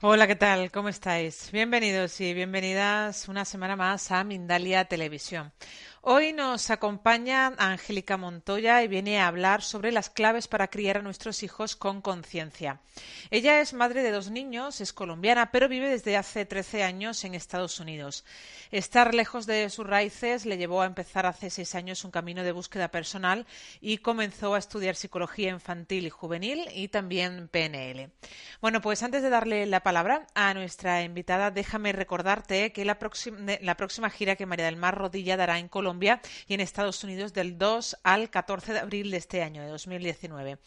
Hola, ¿qué tal? ¿Cómo estáis? Bienvenidos y bienvenidas una semana más a Mindalia Televisión. Hoy nos acompaña Angélica Montoya y viene a hablar sobre las claves para criar a nuestros hijos con conciencia. Ella es madre de dos niños, es colombiana, pero vive desde hace 13 años en Estados Unidos. Estar lejos de sus raíces le llevó a empezar hace seis años un camino de búsqueda personal y comenzó a estudiar psicología infantil y juvenil y también PNL. Bueno, pues antes de darle la palabra a nuestra invitada, déjame recordarte que la próxima, la próxima gira que María del Mar Rodilla dará en Colombia Y en Estados Unidos del 2 al 14 de abril de este año, de 2019.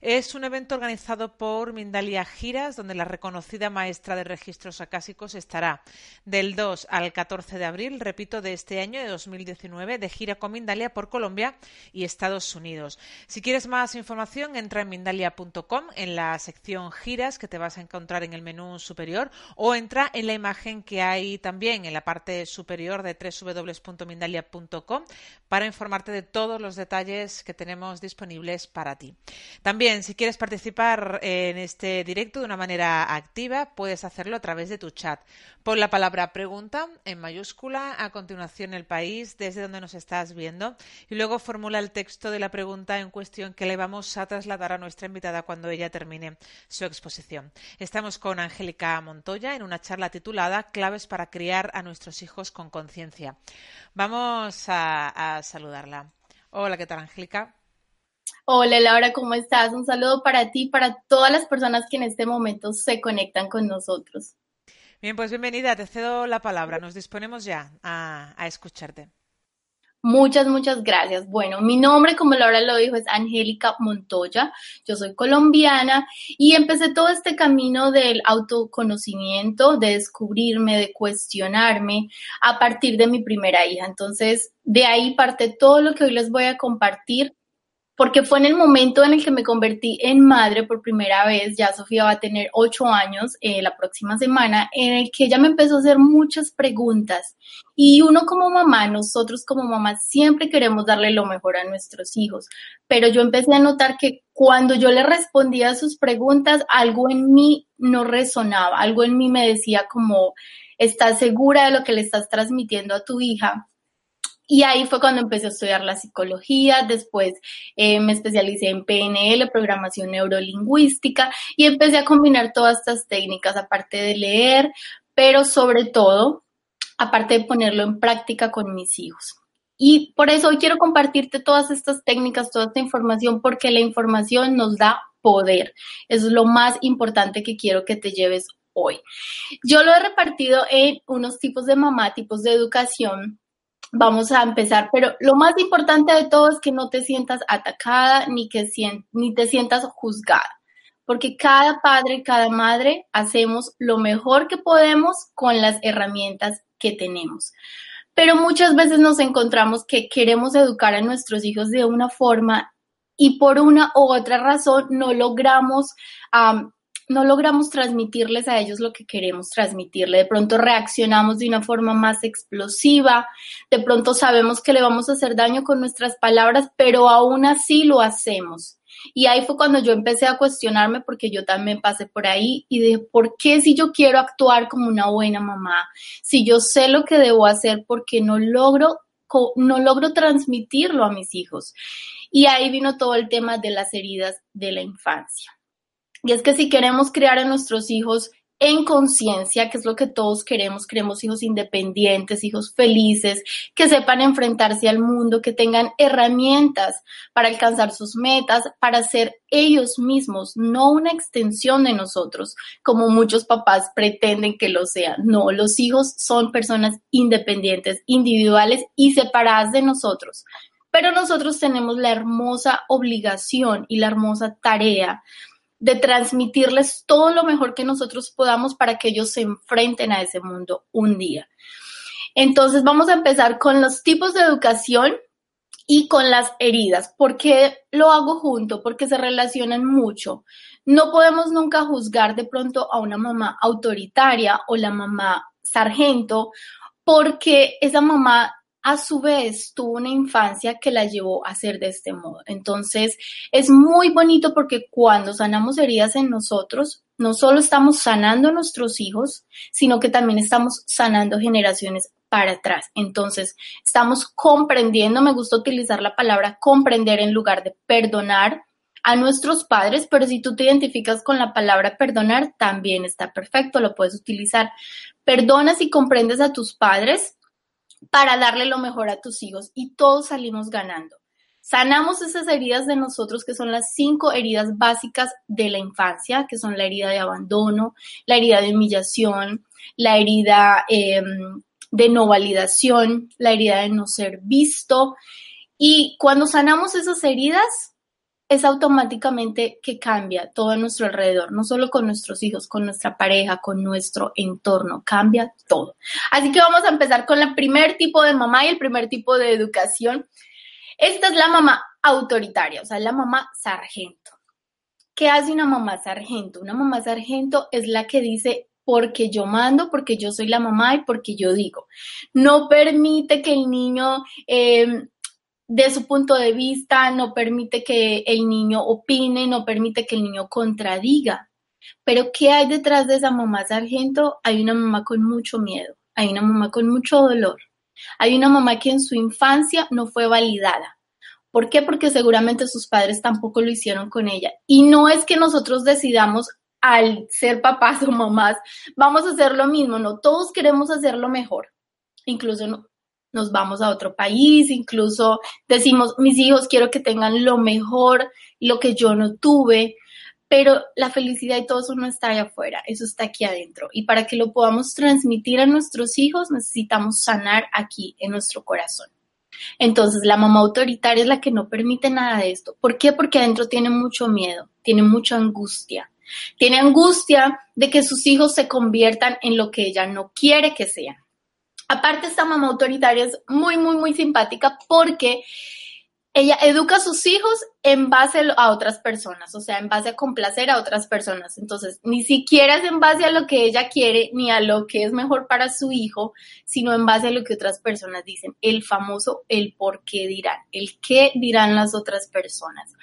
Es un evento organizado por Mindalia Giras, donde la reconocida maestra de registros acásicos estará del 2 al 14 de abril, repito, de este año, de 2019, de gira con Mindalia por Colombia y Estados Unidos. Si quieres más información, entra en mindalia.com en la sección giras que te vas a encontrar en el menú superior o entra en la imagen que hay también en la parte superior de www.mindalia.com para informarte de todos los detalles que tenemos disponibles para ti. También, si quieres participar en este directo de una manera activa, puedes hacerlo a través de tu chat. Pon la palabra pregunta en mayúscula, a continuación el país desde donde nos estás viendo y luego formula el texto de la pregunta en cuestión que le vamos a trasladar a nuestra invitada cuando ella termine su exposición. Estamos con Angélica Montoya en una charla titulada Claves para criar a nuestros hijos con conciencia. Vamos a, saludarla. Hola, ¿qué tal, Angélica? Hola Laura, ¿cómo estás? Un saludo para ti y para todas las personas que en este momento se conectan con nosotros. Bien, pues bienvenida, te cedo la palabra. Nos disponemos ya a escucharte. Muchas, muchas gracias. Bueno, mi nombre, como Laura lo dijo, es Angélica Montoya. Yo soy colombiana y empecé todo este camino del autoconocimiento, de descubrirme, de cuestionarme a partir de mi primera hija. Entonces, de ahí parte todo lo que hoy les voy a compartir porque fue en el momento en el que me convertí en madre por primera vez, ya Sofía va a tener ocho años eh, la próxima semana, en el que ella me empezó a hacer muchas preguntas. Y uno como mamá, nosotros como mamá, siempre queremos darle lo mejor a nuestros hijos, pero yo empecé a notar que cuando yo le respondía a sus preguntas, algo en mí no resonaba, algo en mí me decía como, ¿estás segura de lo que le estás transmitiendo a tu hija? Y ahí fue cuando empecé a estudiar la psicología, después eh, me especialicé en PNL, programación neurolingüística, y empecé a combinar todas estas técnicas, aparte de leer, pero sobre todo, aparte de ponerlo en práctica con mis hijos. Y por eso hoy quiero compartirte todas estas técnicas, toda esta información, porque la información nos da poder. Es lo más importante que quiero que te lleves hoy. Yo lo he repartido en unos tipos de mamá, tipos de educación vamos a empezar, pero lo más importante de todo es que no te sientas atacada ni que ni te sientas juzgada, porque cada padre, cada madre hacemos lo mejor que podemos con las herramientas que tenemos. Pero muchas veces nos encontramos que queremos educar a nuestros hijos de una forma y por una u otra razón no logramos no logramos transmitirles a ellos lo que queremos transmitirle. De pronto reaccionamos de una forma más explosiva, de pronto sabemos que le vamos a hacer daño con nuestras palabras, pero aún así lo hacemos. Y ahí fue cuando yo empecé a cuestionarme porque yo también pasé por ahí y dije, ¿por qué si yo quiero actuar como una buena mamá? Si yo sé lo que debo hacer, ¿por qué no logro no logro transmitirlo a mis hijos. Y ahí vino todo el tema de las heridas de la infancia. Y es que si queremos criar a nuestros hijos en conciencia, que es lo que todos queremos. Queremos hijos independientes, hijos felices, que sepan enfrentarse al mundo, que tengan herramientas para alcanzar sus metas, para ser ellos mismos, no una extensión de nosotros, como muchos papás pretenden que lo sean. No, los hijos son personas independientes, individuales y separadas de nosotros. Pero nosotros tenemos la hermosa obligación y la hermosa tarea de transmitirles todo lo mejor que nosotros podamos para que ellos se enfrenten a ese mundo un día. Entonces vamos a empezar con los tipos de educación y con las heridas. ¿Por qué lo hago junto? Porque se relacionan mucho. No podemos nunca juzgar de pronto a una mamá autoritaria o la mamá sargento porque esa mamá a su vez tuvo una infancia que la llevó a ser de este modo. Entonces, es muy bonito porque cuando sanamos heridas en nosotros, no solo estamos sanando a nuestros hijos, sino que también estamos sanando generaciones para atrás. Entonces, estamos comprendiendo, me gusta utilizar la palabra comprender en lugar de perdonar a nuestros padres, pero si tú te identificas con la palabra perdonar, también está perfecto, lo puedes utilizar. Perdonas y comprendes a tus padres para darle lo mejor a tus hijos y todos salimos ganando. Sanamos esas heridas de nosotros que son las cinco heridas básicas de la infancia, que son la herida de abandono, la herida de humillación, la herida em, de no validación, la herida de no ser visto. Y cuando sanamos esas heridas, es automáticamente que cambia todo a nuestro alrededor, no solo con nuestros hijos, con nuestra pareja, con nuestro entorno, cambia todo. Así que vamos a empezar con el primer tipo de mamá y el primer tipo de educación. Esta es la mamá autoritaria, o sea, la mamá sargento. ¿Qué hace una mamá sargento? Una mamá sargento es la que dice porque yo mando, porque yo soy la mamá y porque yo digo. No permite que el niño eh, de su punto de vista, no permite que el niño opine, no permite que el niño contradiga. Pero ¿qué hay detrás de esa mamá sargento? Hay una mamá con mucho miedo, hay una mamá con mucho dolor, hay una mamá que en su infancia no fue validada. ¿Por qué? Porque seguramente sus padres tampoco lo hicieron con ella. Y no es que nosotros decidamos al ser papás o mamás, vamos a hacer lo mismo, no, todos queremos hacer lo mejor. Incluso nos vamos a otro país, incluso decimos, mis hijos quiero que tengan lo mejor, lo que yo no tuve, pero la felicidad y todo eso no está allá afuera, eso está aquí adentro. Y para que lo podamos transmitir a nuestros hijos, necesitamos sanar aquí en nuestro corazón. Entonces, la mamá autoritaria es la que no permite nada de esto. ¿Por qué? Porque adentro tiene mucho miedo, tiene mucha angustia. Tiene angustia de que sus hijos se conviertan en lo que ella no quiere que sean. Aparte, esta mamá autoritaria es muy, muy, muy simpática porque ella educa a sus hijos en base a otras personas, o sea, en base a complacer a otras personas. Entonces, ni siquiera es en base a lo que ella quiere ni a lo que es mejor para su hijo, sino en base a lo que otras personas dicen. El famoso el por qué dirán, el qué dirán las otras personas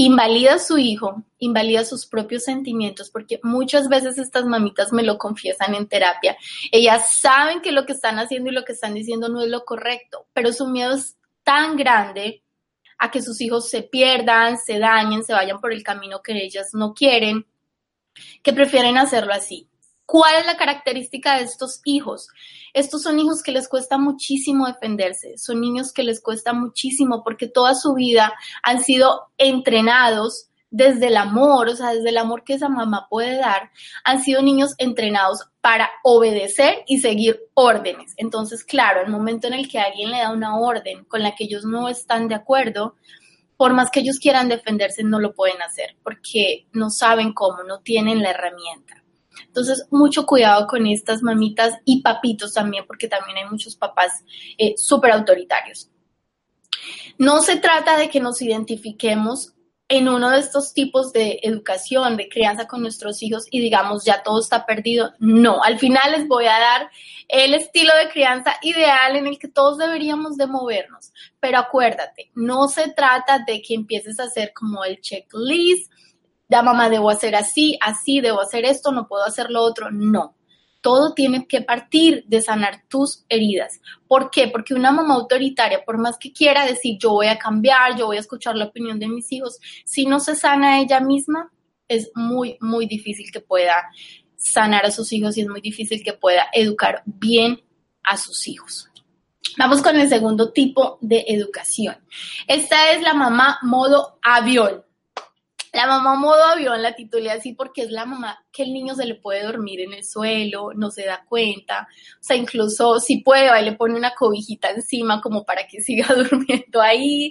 invalida su hijo, invalida sus propios sentimientos, porque muchas veces estas mamitas me lo confiesan en terapia. Ellas saben que lo que están haciendo y lo que están diciendo no es lo correcto, pero su miedo es tan grande a que sus hijos se pierdan, se dañen, se vayan por el camino que ellas no quieren, que prefieren hacerlo así. ¿Cuál es la característica de estos hijos? Estos son hijos que les cuesta muchísimo defenderse, son niños que les cuesta muchísimo porque toda su vida han sido entrenados desde el amor, o sea, desde el amor que esa mamá puede dar, han sido niños entrenados para obedecer y seguir órdenes. Entonces, claro, el momento en el que alguien le da una orden con la que ellos no están de acuerdo, por más que ellos quieran defenderse, no lo pueden hacer porque no saben cómo, no tienen la herramienta. Entonces, mucho cuidado con estas mamitas y papitos también, porque también hay muchos papás eh, súper autoritarios. No se trata de que nos identifiquemos en uno de estos tipos de educación, de crianza con nuestros hijos y digamos, ya todo está perdido. No, al final les voy a dar el estilo de crianza ideal en el que todos deberíamos de movernos. Pero acuérdate, no se trata de que empieces a hacer como el checklist ya mamá, debo hacer así, así, debo hacer esto, no puedo hacer lo otro. No, todo tiene que partir de sanar tus heridas. ¿Por qué? Porque una mamá autoritaria, por más que quiera decir yo voy a cambiar, yo voy a escuchar la opinión de mis hijos, si no se sana ella misma, es muy, muy difícil que pueda sanar a sus hijos y es muy difícil que pueda educar bien a sus hijos. Vamos con el segundo tipo de educación. Esta es la mamá modo avión. La mamá modo avión la titulé así porque es la mamá que el niño se le puede dormir en el suelo, no se da cuenta, o sea, incluso si puede, ahí le pone una cobijita encima como para que siga durmiendo ahí.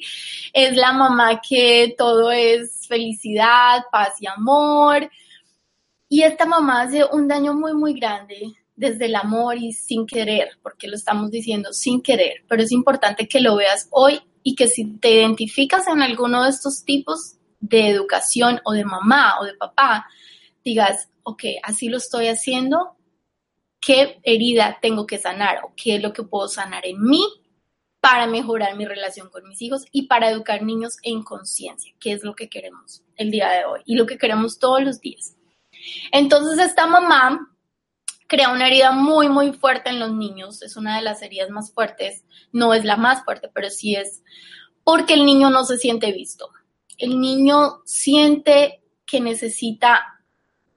Es la mamá que todo es felicidad, paz y amor. Y esta mamá hace un daño muy, muy grande desde el amor y sin querer, porque lo estamos diciendo sin querer, pero es importante que lo veas hoy y que si te identificas en alguno de estos tipos de educación o de mamá o de papá, digas, ok, así lo estoy haciendo, ¿qué herida tengo que sanar o qué es lo que puedo sanar en mí para mejorar mi relación con mis hijos y para educar niños en conciencia, que es lo que queremos el día de hoy y lo que queremos todos los días. Entonces esta mamá crea una herida muy, muy fuerte en los niños. Es una de las heridas más fuertes. No es la más fuerte, pero sí es porque el niño no se siente visto. El niño siente que necesita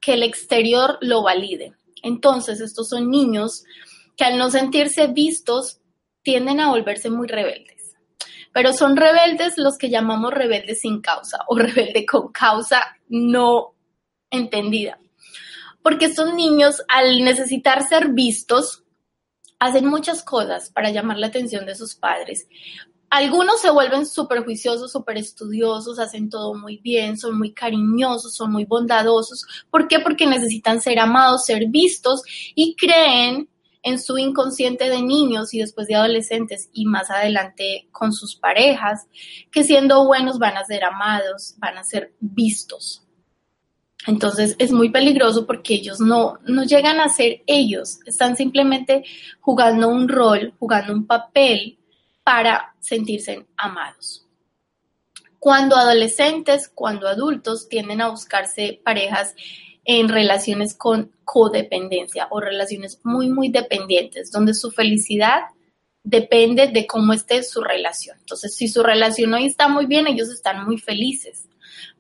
que el exterior lo valide. Entonces, estos son niños que al no sentirse vistos tienden a volverse muy rebeldes. Pero son rebeldes los que llamamos rebeldes sin causa o rebelde con causa no entendida porque estos niños, al necesitar ser vistos, hacen muchas cosas para llamar la atención de sus padres. Algunos se vuelven súper juiciosos, súper estudiosos, hacen todo muy bien, son muy cariñosos, son muy bondadosos. ¿Por qué? Porque necesitan ser amados, ser vistos y creen en su inconsciente de niños y después de adolescentes y más adelante con sus parejas, que siendo buenos van a ser amados, van a ser vistos. Entonces es muy peligroso porque ellos no, no llegan a ser ellos, están simplemente jugando un rol, jugando un papel para sentirse amados. Cuando adolescentes, cuando adultos tienden a buscarse parejas en relaciones con codependencia o relaciones muy, muy dependientes, donde su felicidad depende de cómo esté su relación. Entonces, si su relación hoy está muy bien, ellos están muy felices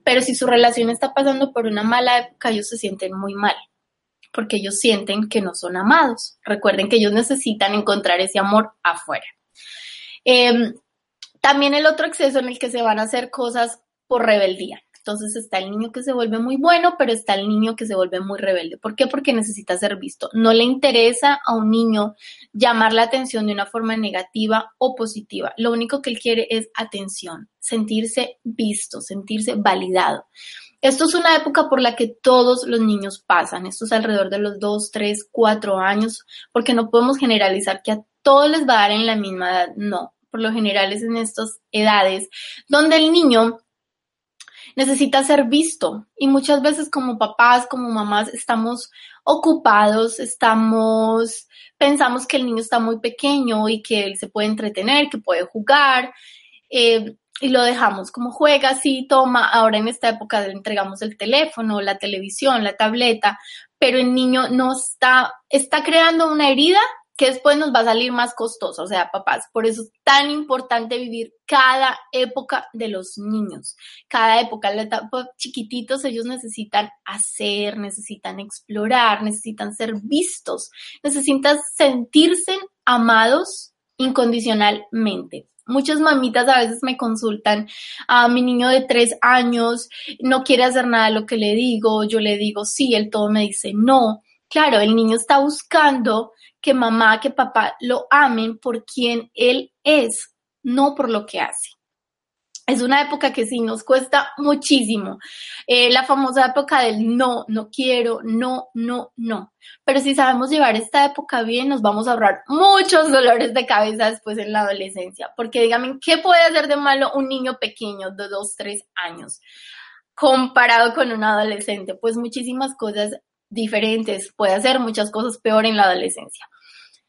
pero si su relación está pasando por una mala época, ellos se sienten muy mal, porque ellos sienten que no son amados. Recuerden que ellos necesitan encontrar ese amor afuera. Em, también el otro exceso en el que se van a hacer cosas por rebeldía. Entonces está el niño que se vuelve muy bueno, pero está el niño que se vuelve muy rebelde. ¿Por qué? Porque necesita ser visto. No le interesa a un niño llamar la atención de una forma negativa o positiva. Lo único que él quiere es atención, sentirse visto, sentirse validado. Esto es una época por la que todos los niños pasan. Esto es alrededor de los 2, 3, 4 años, porque no podemos generalizar que a todos les va a dar en la misma edad. No, por lo general es en estas edades donde el niño necesita ser visto y muchas veces como papás, como mamás, estamos ocupados, estamos, pensamos que el niño está muy pequeño y que él se puede entretener, que puede jugar. Eh, y lo dejamos como juega, sí, toma, ahora en esta época le entregamos el teléfono, la televisión, la tableta, pero el niño no está, está creando una herida que después nos va a salir más costoso. O sea, papás, por eso es tan importante vivir cada época de los niños. Cada época, la etapa chiquititos, ellos necesitan hacer, necesitan explorar, necesitan ser vistos, necesitan sentirse amados incondicionalmente. Muchas mamitas a veces me consultan, a mi niño de tres años no quiere hacer nada de lo que le digo, yo le digo sí, él todo me dice no. Claro, el niño está buscando que mamá, que papá lo amen por quien él es, no por lo que hace. Es una época que sí nos cuesta muchísimo. Eh, la famosa época del no, no quiero, no, no, no. Pero si sabemos llevar esta época bien, nos vamos a ahorrar muchos dolores de cabeza después en la adolescencia. Porque díganme, ¿qué puede hacer de malo un niño pequeño de dos, tres años comparado con un adolescente? Pues muchísimas cosas diferentes, puede hacer muchas cosas peor en la adolescencia.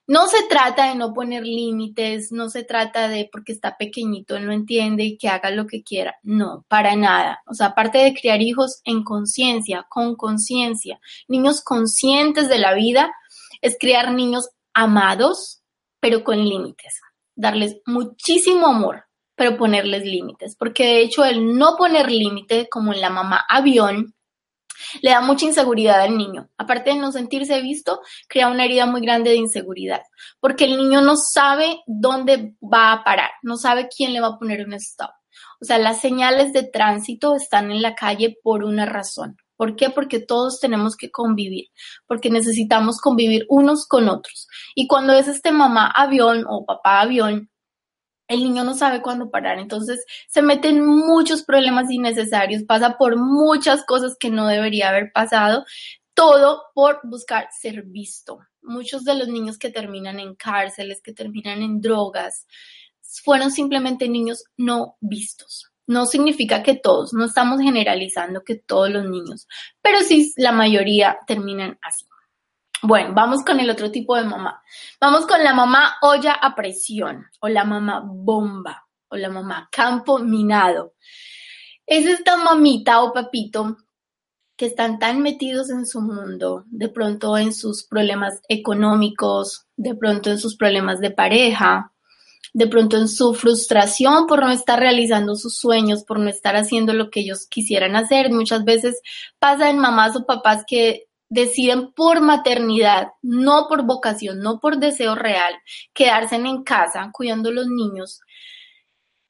No se trata de no poner límites, no se trata de porque está pequeñito, no entiende y que haga lo que quiera. No, para nada. O sea, aparte de criar hijos en conciencia, con conciencia, niños conscientes de la vida, es criar niños amados, pero con límites. Darles muchísimo amor, pero ponerles límites. Porque de hecho el no poner límite, como en la mamá avión, Le da mucha inseguridad al niño. Aparte de no sentirse visto, crea una herida muy grande de inseguridad, porque el niño no sabe dónde va a parar, no sabe quién le va a poner un stop. O sea, las señales de tránsito están en la calle por una razón. ¿Por qué? Porque todos tenemos que convivir, porque necesitamos convivir unos con otros. Y cuando es este mamá avión o papá avión, el niño no sabe cuándo parar, entonces se mete en muchos problemas innecesarios, pasa por muchas cosas que no debería haber pasado, todo por buscar ser visto. Muchos de los niños que terminan en cárceles, que terminan en drogas, fueron simplemente niños no vistos. No significa que todos, no estamos generalizando que todos los niños, pero sí la mayoría terminan así. Bueno, vamos con el otro tipo de mamá. Vamos con la mamá olla a presión o la mamá bomba o la mamá campo minado. Es esta mamita o papito que están tan metidos en su mundo, de pronto en sus problemas económicos, de pronto en sus problemas de pareja, de pronto en su frustración por no estar realizando sus sueños, por no estar haciendo lo que ellos quisieran hacer. Muchas veces pasa en mamás o papás que deciden por maternidad, no por vocación, no por deseo real, quedarse en casa cuidando a los niños.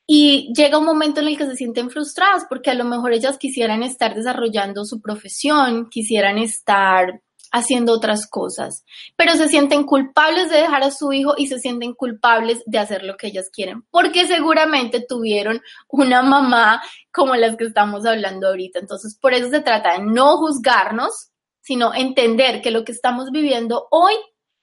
Y llega un momento en el que se sienten frustradas porque a lo mejor ellas quisieran estar desarrollando su profesión, quisieran estar haciendo otras cosas, pero se sienten culpables de dejar a su hijo y se sienten culpables de hacer lo que ellas quieren, porque seguramente tuvieron una mamá como las que estamos hablando ahorita. Entonces, por eso se trata de no juzgarnos, sino entender que lo que estamos viviendo hoy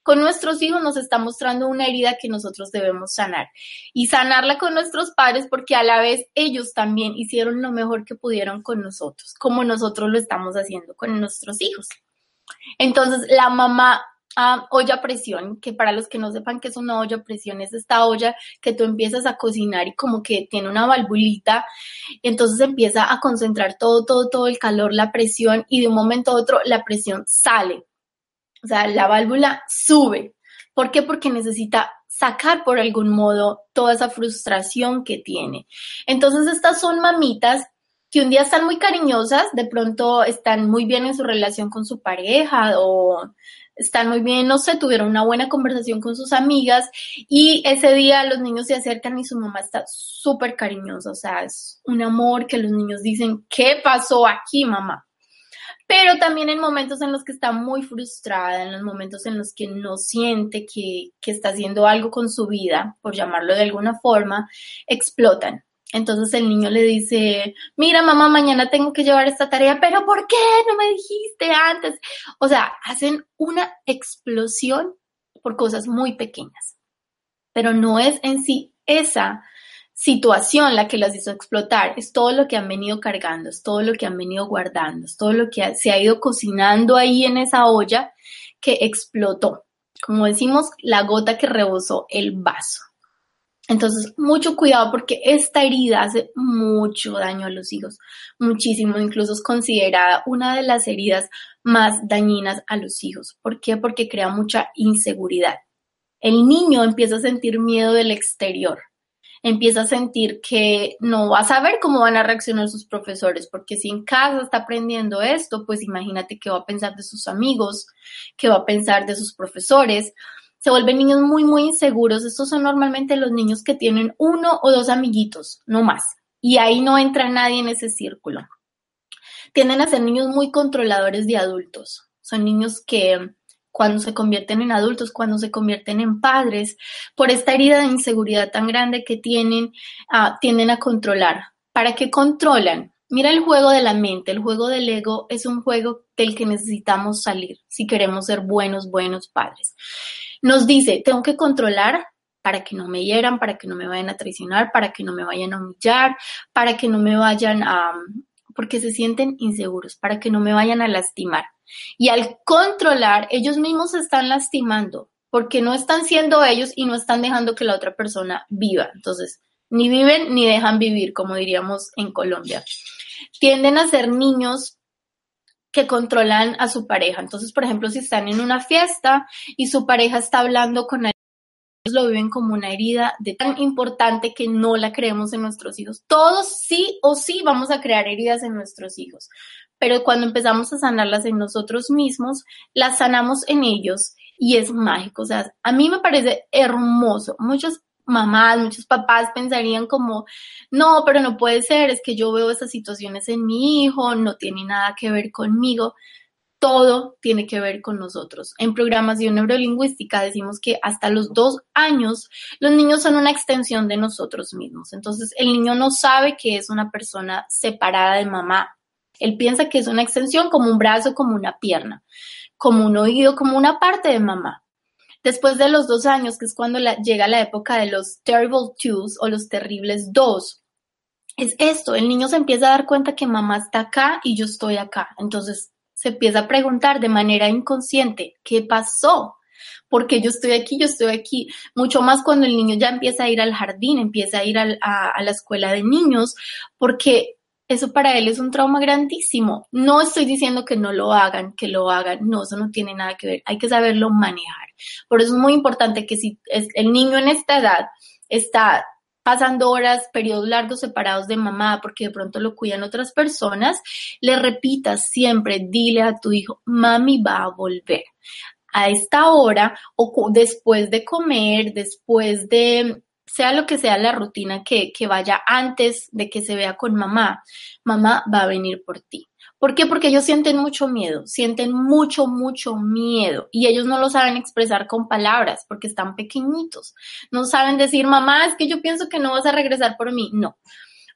con nuestros hijos nos está mostrando una herida que nosotros debemos sanar y sanarla con nuestros padres porque a la vez ellos también hicieron lo mejor que pudieron con nosotros, como nosotros lo estamos haciendo con nuestros hijos. Entonces, la mamá a olla a presión, que para los que no sepan qué es una olla a presión, es esta olla que tú empiezas a cocinar y como que tiene una valvulita, entonces empieza a concentrar todo, todo, todo el calor, la presión y de un momento a otro la presión sale. O sea, la válvula sube. ¿Por qué? Porque necesita sacar por algún modo toda esa frustración que tiene. Entonces, estas son mamitas que un día están muy cariñosas, de pronto están muy bien en su relación con su pareja o están muy bien, no sé, tuvieron una buena conversación con sus amigas y ese día los niños se acercan y su mamá está súper cariñosa, o sea, es un amor que los niños dicen, ¿qué pasó aquí, mamá? Pero también en momentos en los que está muy frustrada, en los momentos en los que no siente que, que está haciendo algo con su vida, por llamarlo de alguna forma, explotan entonces el niño le dice, mira mamá, mañana tengo que llevar esta tarea, pero ¿por qué no me dijiste antes? O sea, hacen una explosión por cosas muy pequeñas, pero no es en sí esa situación la que las hizo explotar, es todo lo que han venido cargando, es todo lo que han venido guardando, es todo lo que se ha ido cocinando ahí en esa olla que explotó. Como decimos, la gota que rebosó el vaso. Entonces, mucho cuidado porque esta herida hace mucho daño a los hijos, muchísimo, incluso es considerada una de las heridas más dañinas a los hijos. ¿Por qué? Porque crea mucha inseguridad. El niño empieza a sentir miedo del exterior, empieza a sentir que no va a saber cómo van a reaccionar sus profesores, porque si en casa está aprendiendo esto, pues imagínate qué va a pensar de sus amigos, qué va a pensar de sus profesores se vuelven niños muy, muy inseguros. Estos son normalmente los niños que tienen uno o dos amiguitos, no más. Y ahí no entra nadie en ese círculo. Tienden a ser niños muy controladores de adultos. Son niños que cuando se convierten en adultos, cuando se convierten en padres, por esta herida de inseguridad tan grande que tienen, uh, tienden a controlar. ¿Para qué controlan? Mira el juego de la mente, el juego del ego es un juego del que necesitamos salir si queremos ser buenos, buenos padres. Nos dice, tengo que controlar para que no me hieran, para que no me vayan a traicionar, para que no me vayan a humillar, para que no me vayan a, porque se sienten inseguros, para que no me vayan a lastimar. Y al controlar, ellos mismos se están lastimando, porque no están siendo ellos y no están dejando que la otra persona viva. Entonces, ni viven ni dejan vivir, como diríamos en Colombia. Tienden a ser niños que controlan a su pareja. Entonces, por ejemplo, si están en una fiesta y su pareja está hablando con ellos, lo viven como una herida de tan importante que no la creemos en nuestros hijos. Todos sí o sí vamos a crear heridas en nuestros hijos. pero cuando empezamos a sanarlas en nosotros mismos, las sanamos en ellos y es mágico. O sea, a mí me parece hermoso. Muchas mamás, muchos papás pensarían como, no, pero no puede ser, es que yo veo esas situaciones en mi hijo, no tiene nada que ver conmigo. Todo tiene que ver con nosotros. En programación neurolingüística decimos que hasta los dos años los niños son una extensión de nosotros mismos. Entonces el niño no sabe que es una persona separada de mamá. Él piensa que es una extensión como un brazo, como una pierna, como un oído, como una parte de mamá. Después de los dos años, que es cuando llega la época de los terrible twos o los terribles dos, es esto, el niño se empieza a dar cuenta que mamá está acá y yo estoy acá. Entonces se empieza a preguntar de manera inconsciente, ¿qué pasó? Porque yo estoy aquí, yo estoy aquí. Mucho más cuando el niño ya empieza a ir al jardín, empieza a ir a, a la escuela de niños, porque eso para él es un trauma grandísimo. No estoy diciendo que no lo hagan, que lo hagan, no, eso no tiene nada que ver, hay que saberlo manejar. Por eso es muy importante que si el niño en esta edad está pasando horas, periodos largos separados de mamá porque de pronto lo cuidan otras personas, le repitas siempre, dile a tu hijo, mami va a volver a esta hora o después de comer, después de sea lo que sea la rutina que, que vaya antes de que se vea con mamá, mamá va a venir por ti. ¿Por qué? Porque ellos sienten mucho miedo, sienten mucho, mucho miedo y ellos no lo saben expresar con palabras porque están pequeñitos. No saben decir, mamá, es que yo pienso que no vas a regresar por mí. No,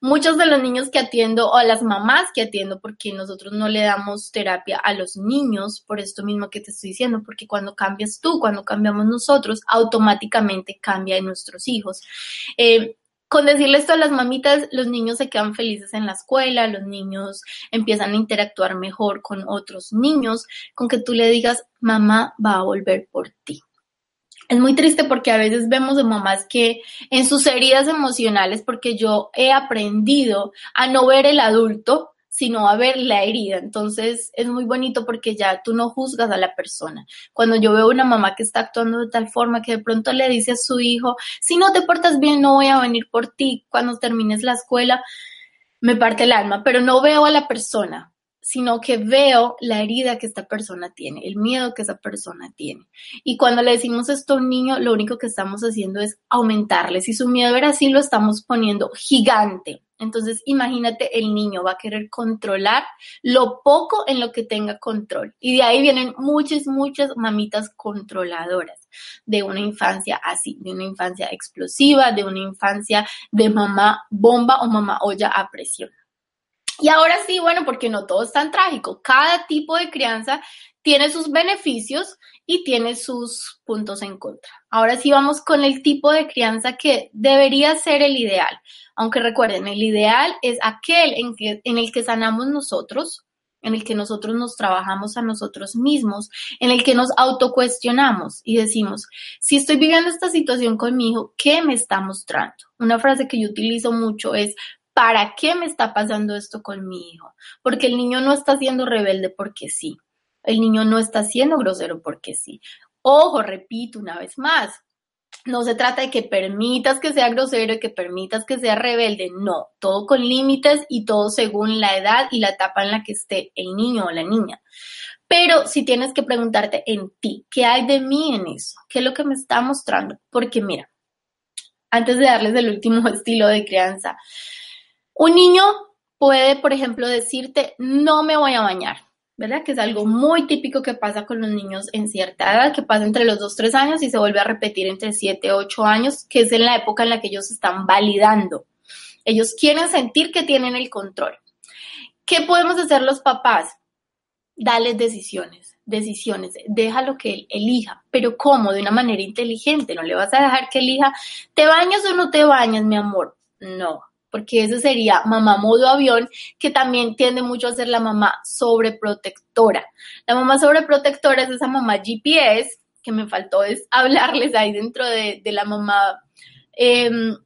muchos de los niños que atiendo o a las mamás que atiendo, porque nosotros no le damos terapia a los niños, por esto mismo que te estoy diciendo, porque cuando cambias tú, cuando cambiamos nosotros, automáticamente cambia en nuestros hijos. Eh, con decirle esto a las mamitas, los niños se quedan felices en la escuela, los niños empiezan a interactuar mejor con otros niños, con que tú le digas, mamá va a volver por ti. Es muy triste porque a veces vemos de mamás que en sus heridas emocionales, porque yo he aprendido a no ver el adulto, sino a ver la herida. Entonces es muy bonito porque ya tú no juzgas a la persona. Cuando yo veo una mamá que está actuando de tal forma que de pronto le dice a su hijo, si no te portas bien, no voy a venir por ti cuando termines la escuela, me parte el alma, pero no veo a la persona, sino que veo la herida que esta persona tiene, el miedo que esa persona tiene. Y cuando le decimos esto a un niño, lo único que estamos haciendo es aumentarle. Si su miedo era así, lo estamos poniendo gigante. Entonces, imagínate, el niño va a querer controlar lo poco en lo que tenga control. Y de ahí vienen muchas, muchas mamitas controladoras de una infancia así, de una infancia explosiva, de una infancia de mamá bomba o mamá olla a presión. Y ahora sí, bueno, porque no todo es tan trágico. Cada tipo de crianza tiene sus beneficios y tiene sus puntos en contra. Ahora sí vamos con el tipo de crianza que debería ser el ideal. Aunque recuerden, el ideal es aquel en, que, en el que sanamos nosotros, en el que nosotros nos trabajamos a nosotros mismos, en el que nos autocuestionamos y decimos, si estoy viviendo esta situación con mi hijo, ¿qué me está mostrando? Una frase que yo utilizo mucho es, ¿para qué me está pasando esto con mi hijo? Porque el niño no está siendo rebelde porque sí. El niño no está siendo grosero porque sí. Ojo, repito una vez más, no se trata de que permitas que sea grosero y que permitas que sea rebelde, no, todo con límites y todo según la edad y la etapa en la que esté el niño o la niña. Pero si tienes que preguntarte en ti, ¿qué hay de mí en eso? ¿Qué es lo que me está mostrando? Porque mira, antes de darles el último estilo de crianza, un niño puede, por ejemplo, decirte, no me voy a bañar, ¿verdad? Que es algo muy típico que pasa con los niños en cierta edad, que pasa entre los 2, 3 años y se vuelve a repetir entre 7, 8 años, que es en la época en la que ellos están validando. Ellos quieren sentir que tienen el control. ¿Qué podemos hacer los papás? Dales decisiones, decisiones, déjalo que él elija, pero ¿cómo? De una manera inteligente, no le vas a dejar que elija, ¿te bañas o no te bañas, mi amor? No, porque eso sería mamá modo avión, que también tiende mucho a ser la mamá sobreprotectora. La mamá sobreprotectora es esa mamá GPS, que me faltó es hablarles ahí dentro de, la mamá em,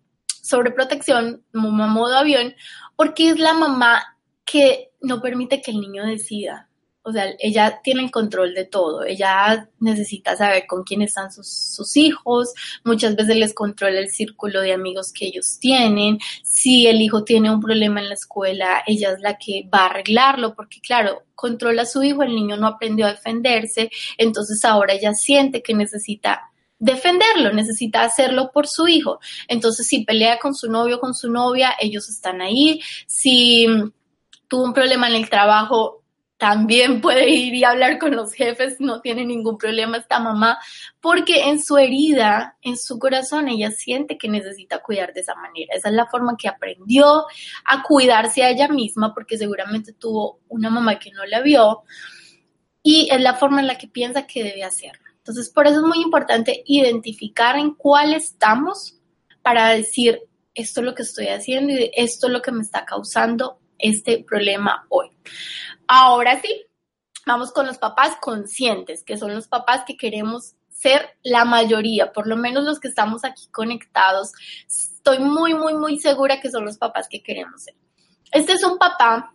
sobreprotección, mamá modo avión, porque es la mamá que no permite que el niño decida. O sea, ella tiene el control de todo. Ella necesita saber con quién están sus, hijos. Muchas veces les controla el círculo de amigos que ellos tienen. Si el hijo tiene un problema en la escuela, ella es la que va a arreglarlo, porque claro, controla a su hijo, el niño no aprendió a defenderse, entonces ahora ella siente que necesita defenderlo, necesita hacerlo por su hijo. Entonces, si pelea con su novio, con su novia, ellos están ahí. Si tuvo un problema en el trabajo, también puede ir y hablar con los jefes, no tiene ningún problema esta mamá, porque en su herida, en su corazón, ella siente que necesita cuidar de esa manera. Esa es la forma que aprendió a cuidarse a ella misma, porque seguramente tuvo una mamá que no la vio, y es la forma en la que piensa que debe hacerlo. Entonces, por eso es muy importante identificar en cuál estamos para decir, esto es lo que estoy haciendo y esto es lo que me está causando este problema hoy. Ahora sí, vamos con los papás conscientes, que son los papás que queremos ser la mayoría, por lo menos los que estamos aquí conectados. Estoy muy, muy, muy segura que son los papás que queremos ser. Este es un papá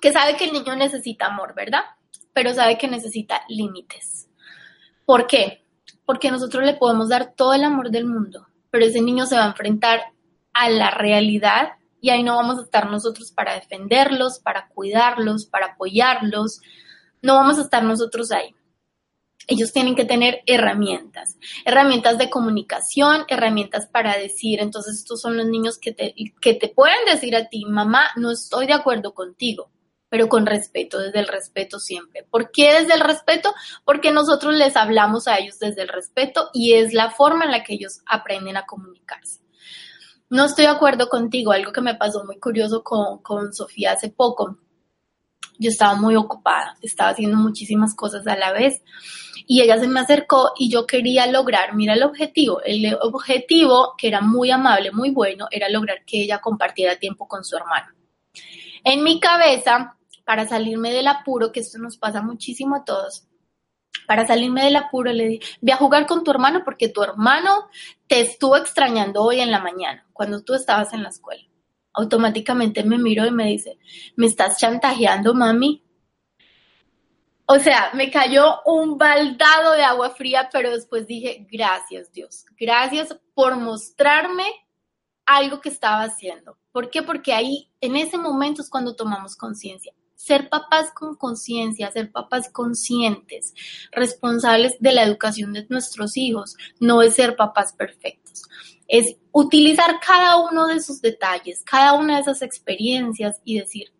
que sabe que el niño necesita amor, ¿verdad? Pero sabe que necesita límites. ¿Por qué? Porque nosotros le podemos dar todo el amor del mundo, pero ese niño se va a enfrentar a la realidad y ahí no vamos a estar nosotros para defenderlos, para cuidarlos, para apoyarlos, no vamos a estar nosotros ahí. Ellos tienen que tener herramientas, herramientas de comunicación, herramientas para decir, entonces estos son los niños que te, que te pueden decir a ti, mamá, no estoy de acuerdo contigo, pero con respeto, desde el respeto siempre. ¿Por qué desde el respeto? Porque nosotros les hablamos a ellos desde el respeto y es la forma en la que ellos aprenden a comunicarse. No estoy de acuerdo contigo, algo que me pasó muy curioso con, Sofía hace poco. Yo estaba muy ocupada, estaba haciendo muchísimas cosas a la vez y ella se me acercó y yo quería lograr, mira el objetivo, el objetivo que era muy amable, muy bueno, era lograr que ella compartiera tiempo con su hermano. En mi cabeza, para salirme del apuro, que esto nos pasa muchísimo a todos, para salirme del apuro le dije, ve a jugar con tu hermano porque tu hermano te estuvo extrañando hoy en la mañana, cuando tú estabas en la escuela. Automáticamente me miró y me dice, ¿me estás chantajeando, mami? O sea, me cayó un baldado de agua fría, pero después dije, gracias Dios, gracias por mostrarme algo que estaba haciendo. ¿Por qué? Porque ahí, en ese momento es cuando tomamos conciencia ser papás con conciencia, ser papás conscientes, responsables de la educación de nuestros hijos, no es ser papás perfectos. Es utilizar cada uno de esos detalles, cada una de esas experiencias y decir,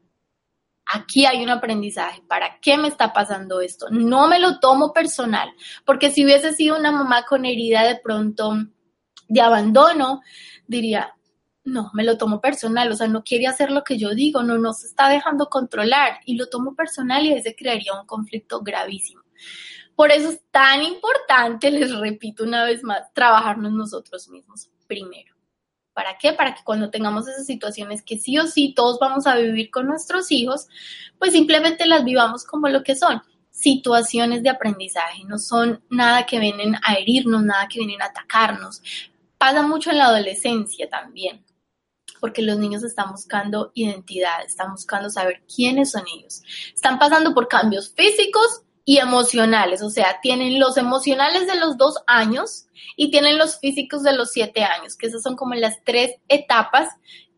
aquí hay un aprendizaje, ¿para qué me está pasando esto? No me lo tomo personal, porque si hubiese sido una mamá con herida de pronto de abandono, diría, no, me lo tomo personal, o sea, no quiere hacer lo que yo digo, no nos está dejando controlar y lo tomo personal y ahí se crearía un conflicto gravísimo. Por eso es tan importante, les repito una vez más, trabajarnos nosotros mismos primero. ¿Para qué? Para que cuando tengamos esas situaciones que sí o sí todos vamos a vivir con nuestros hijos, pues simplemente las vivamos como lo que son, situaciones de aprendizaje, no son nada que vienen a herirnos, nada que vienen a atacarnos. Pasa mucho en la adolescencia también porque los niños están buscando identidad, están buscando saber quiénes son ellos. Están pasando por cambios físicos y emocionales, o sea, tienen los emocionales de los dos años y tienen los físicos de los siete años, que esas son como las tres etapas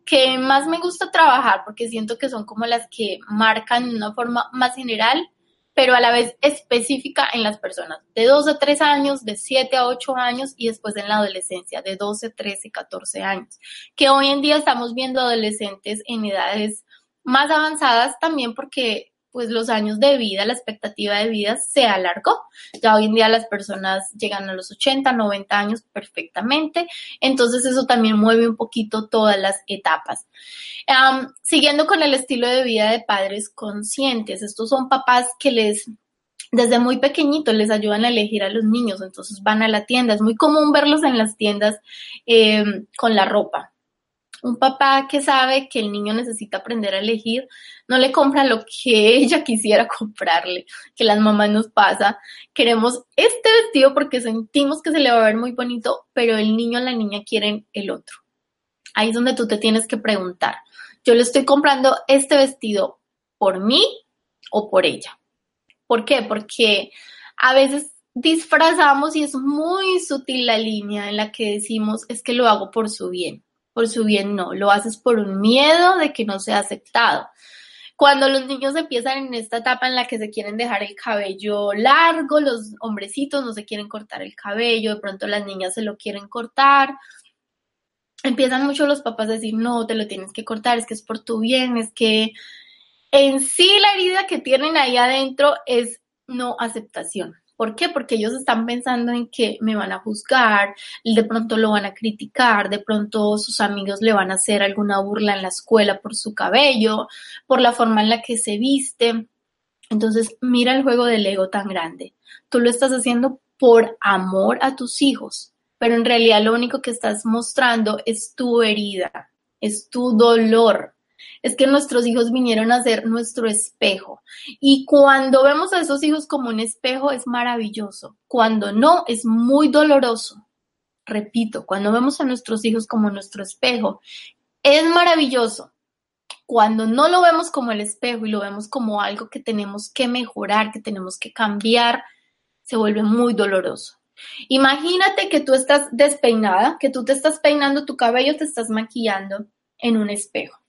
que más me gusta trabajar porque siento que son como las que marcan de una forma más general pero a la vez específica en las personas, de 2 a 3 años, de 7 a 8 años y después en la adolescencia, de 12, 13, 14 años, que hoy en día estamos viendo adolescentes en edades más avanzadas también porque pues los años de vida, la expectativa de vida se alargó. Ya hoy en día las personas llegan a los 80, 90 años perfectamente, entonces eso también mueve un poquito todas las etapas. siguiendo con el estilo de vida de padres conscientes, estos son papás que les desde muy pequeñitos les ayudan a elegir a los niños, entonces van a la tienda, es muy común verlos en las tiendas em, con la ropa, un papá que sabe que el niño necesita aprender a elegir, no le compra lo que ella quisiera comprarle, que las mamás nos pasa. Queremos este vestido porque sentimos que se le va a ver muy bonito, pero el niño o la niña quieren el otro. Ahí es donde tú te tienes que preguntar, yo le estoy comprando este vestido por mí o por ella. ¿Por qué? Porque a veces disfrazamos y es muy sutil la línea en la que decimos es que lo hago por su bien. Por su bien no, lo haces por un miedo de que no sea aceptado. Cuando los niños empiezan en esta etapa en la que se quieren dejar el cabello largo, los hombrecitos no se quieren cortar el cabello, de pronto las niñas se lo quieren cortar, empiezan mucho los papás a decir, no, te lo tienes que cortar, es que es por tu bien, es que en sí la herida que tienen ahí adentro es no aceptación. ¿Por qué? Porque ellos están pensando en que me van a juzgar, de pronto lo van a criticar, de pronto sus amigos le van a hacer alguna burla en la escuela por su cabello, por la forma en la que se viste. Entonces, mira el juego del ego tan grande. Tú lo estás haciendo por amor a tus hijos, pero en realidad lo único que estás mostrando es tu herida, es tu dolor, es que nuestros hijos vinieron a ser nuestro espejo. Y cuando vemos a esos hijos como un espejo es maravilloso. Cuando no, es muy doloroso. Repito, cuando vemos a nuestros hijos como nuestro espejo, es maravilloso. Cuando no lo vemos como el espejo y lo vemos como algo que tenemos que mejorar, que tenemos que cambiar, se vuelve muy doloroso. Imagínate que tú estás despeinada, que tú te estás peinando tu cabello, te estás maquillando en un espejo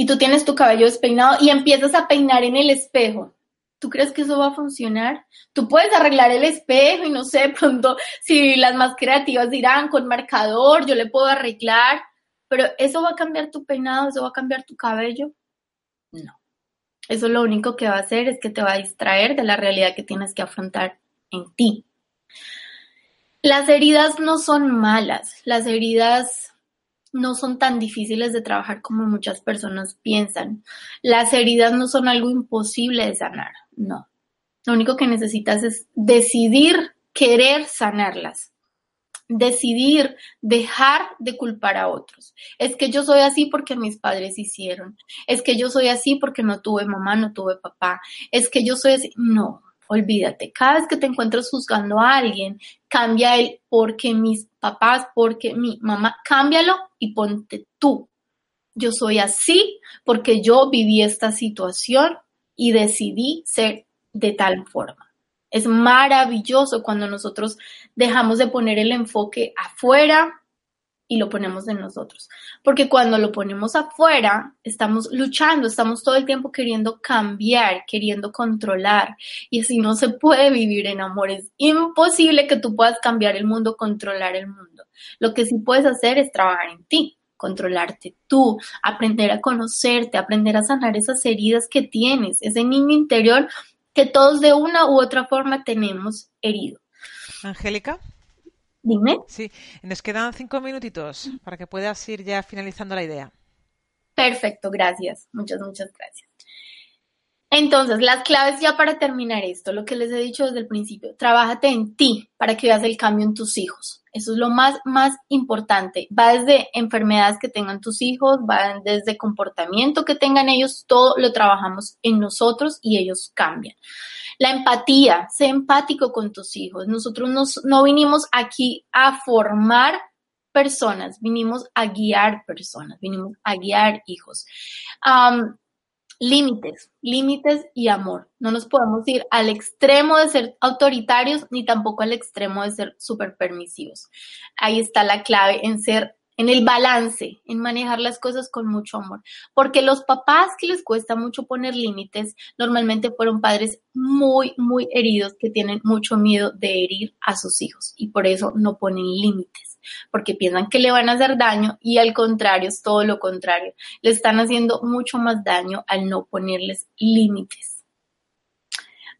y tú tienes tu cabello despeinado y empiezas a peinar en el espejo. ¿Tú crees que eso va a funcionar? Tú puedes arreglar el espejo y no sé, pronto si las más creativas dirán con marcador, yo le puedo arreglar, pero ¿eso va a cambiar tu peinado? ¿Eso va a cambiar tu cabello? No. Eso lo único que va a hacer es que te va a distraer de la realidad que tienes que afrontar en ti. Las heridas no son malas, las heridas no son tan difíciles de trabajar como muchas personas piensan. Las heridas no son algo imposible de sanar, no. Lo único que necesitas es decidir querer sanarlas. Decidir dejar de culpar a otros. Es que yo soy así porque mis padres hicieron. Es que yo soy así porque no tuve mamá, no tuve papá. Es que yo soy así. No, olvídate. Cada vez que te encuentres juzgando a alguien, cambia el porque mis papás, porque mi mamá, cámbialo y ponte tú. Yo soy así porque yo viví esta situación y decidí ser de tal forma. Es maravilloso cuando nosotros dejamos de poner el enfoque afuera y lo ponemos en nosotros. Porque cuando lo ponemos afuera, estamos luchando, estamos todo el tiempo queriendo cambiar, queriendo controlar. Y así no se puede vivir en amor. Es imposible que tú puedas cambiar el mundo, controlar el mundo. Lo que sí puedes hacer es trabajar en ti, controlarte tú, aprender a conocerte, aprender a sanar esas heridas que tienes, ese niño interior que todos de una u otra forma tenemos herido. Angélica. Dime. Sí, nos quedan cinco minutitos para que puedas ir ya finalizando la idea. Perfecto, gracias. Muchas, muchas gracias. Entonces, las claves ya para terminar esto, lo que les he dicho desde el principio, trabájate en ti para que veas el cambio en tus hijos. Eso es lo más, más importante. Va desde enfermedades que tengan tus hijos, va desde comportamiento que tengan ellos, todo lo trabajamos en nosotros y ellos cambian. La empatía, sé empático con tus hijos. Nosotros no vinimos aquí a formar personas, vinimos a guiar personas, vinimos a guiar hijos. Límites, límites y amor. No nos podemos ir al extremo de ser autoritarios ni tampoco al extremo de ser súper permisivos. Ahí está la clave en ser en el balance, en manejar las cosas con mucho amor. Porque los papás que les cuesta mucho poner límites, normalmente fueron padres muy, muy heridos que tienen mucho miedo de herir a sus hijos y por eso no ponen límites, porque piensan que le van a hacer daño y al contrario, es todo lo contrario. Le están haciendo mucho más daño al no ponerles límites.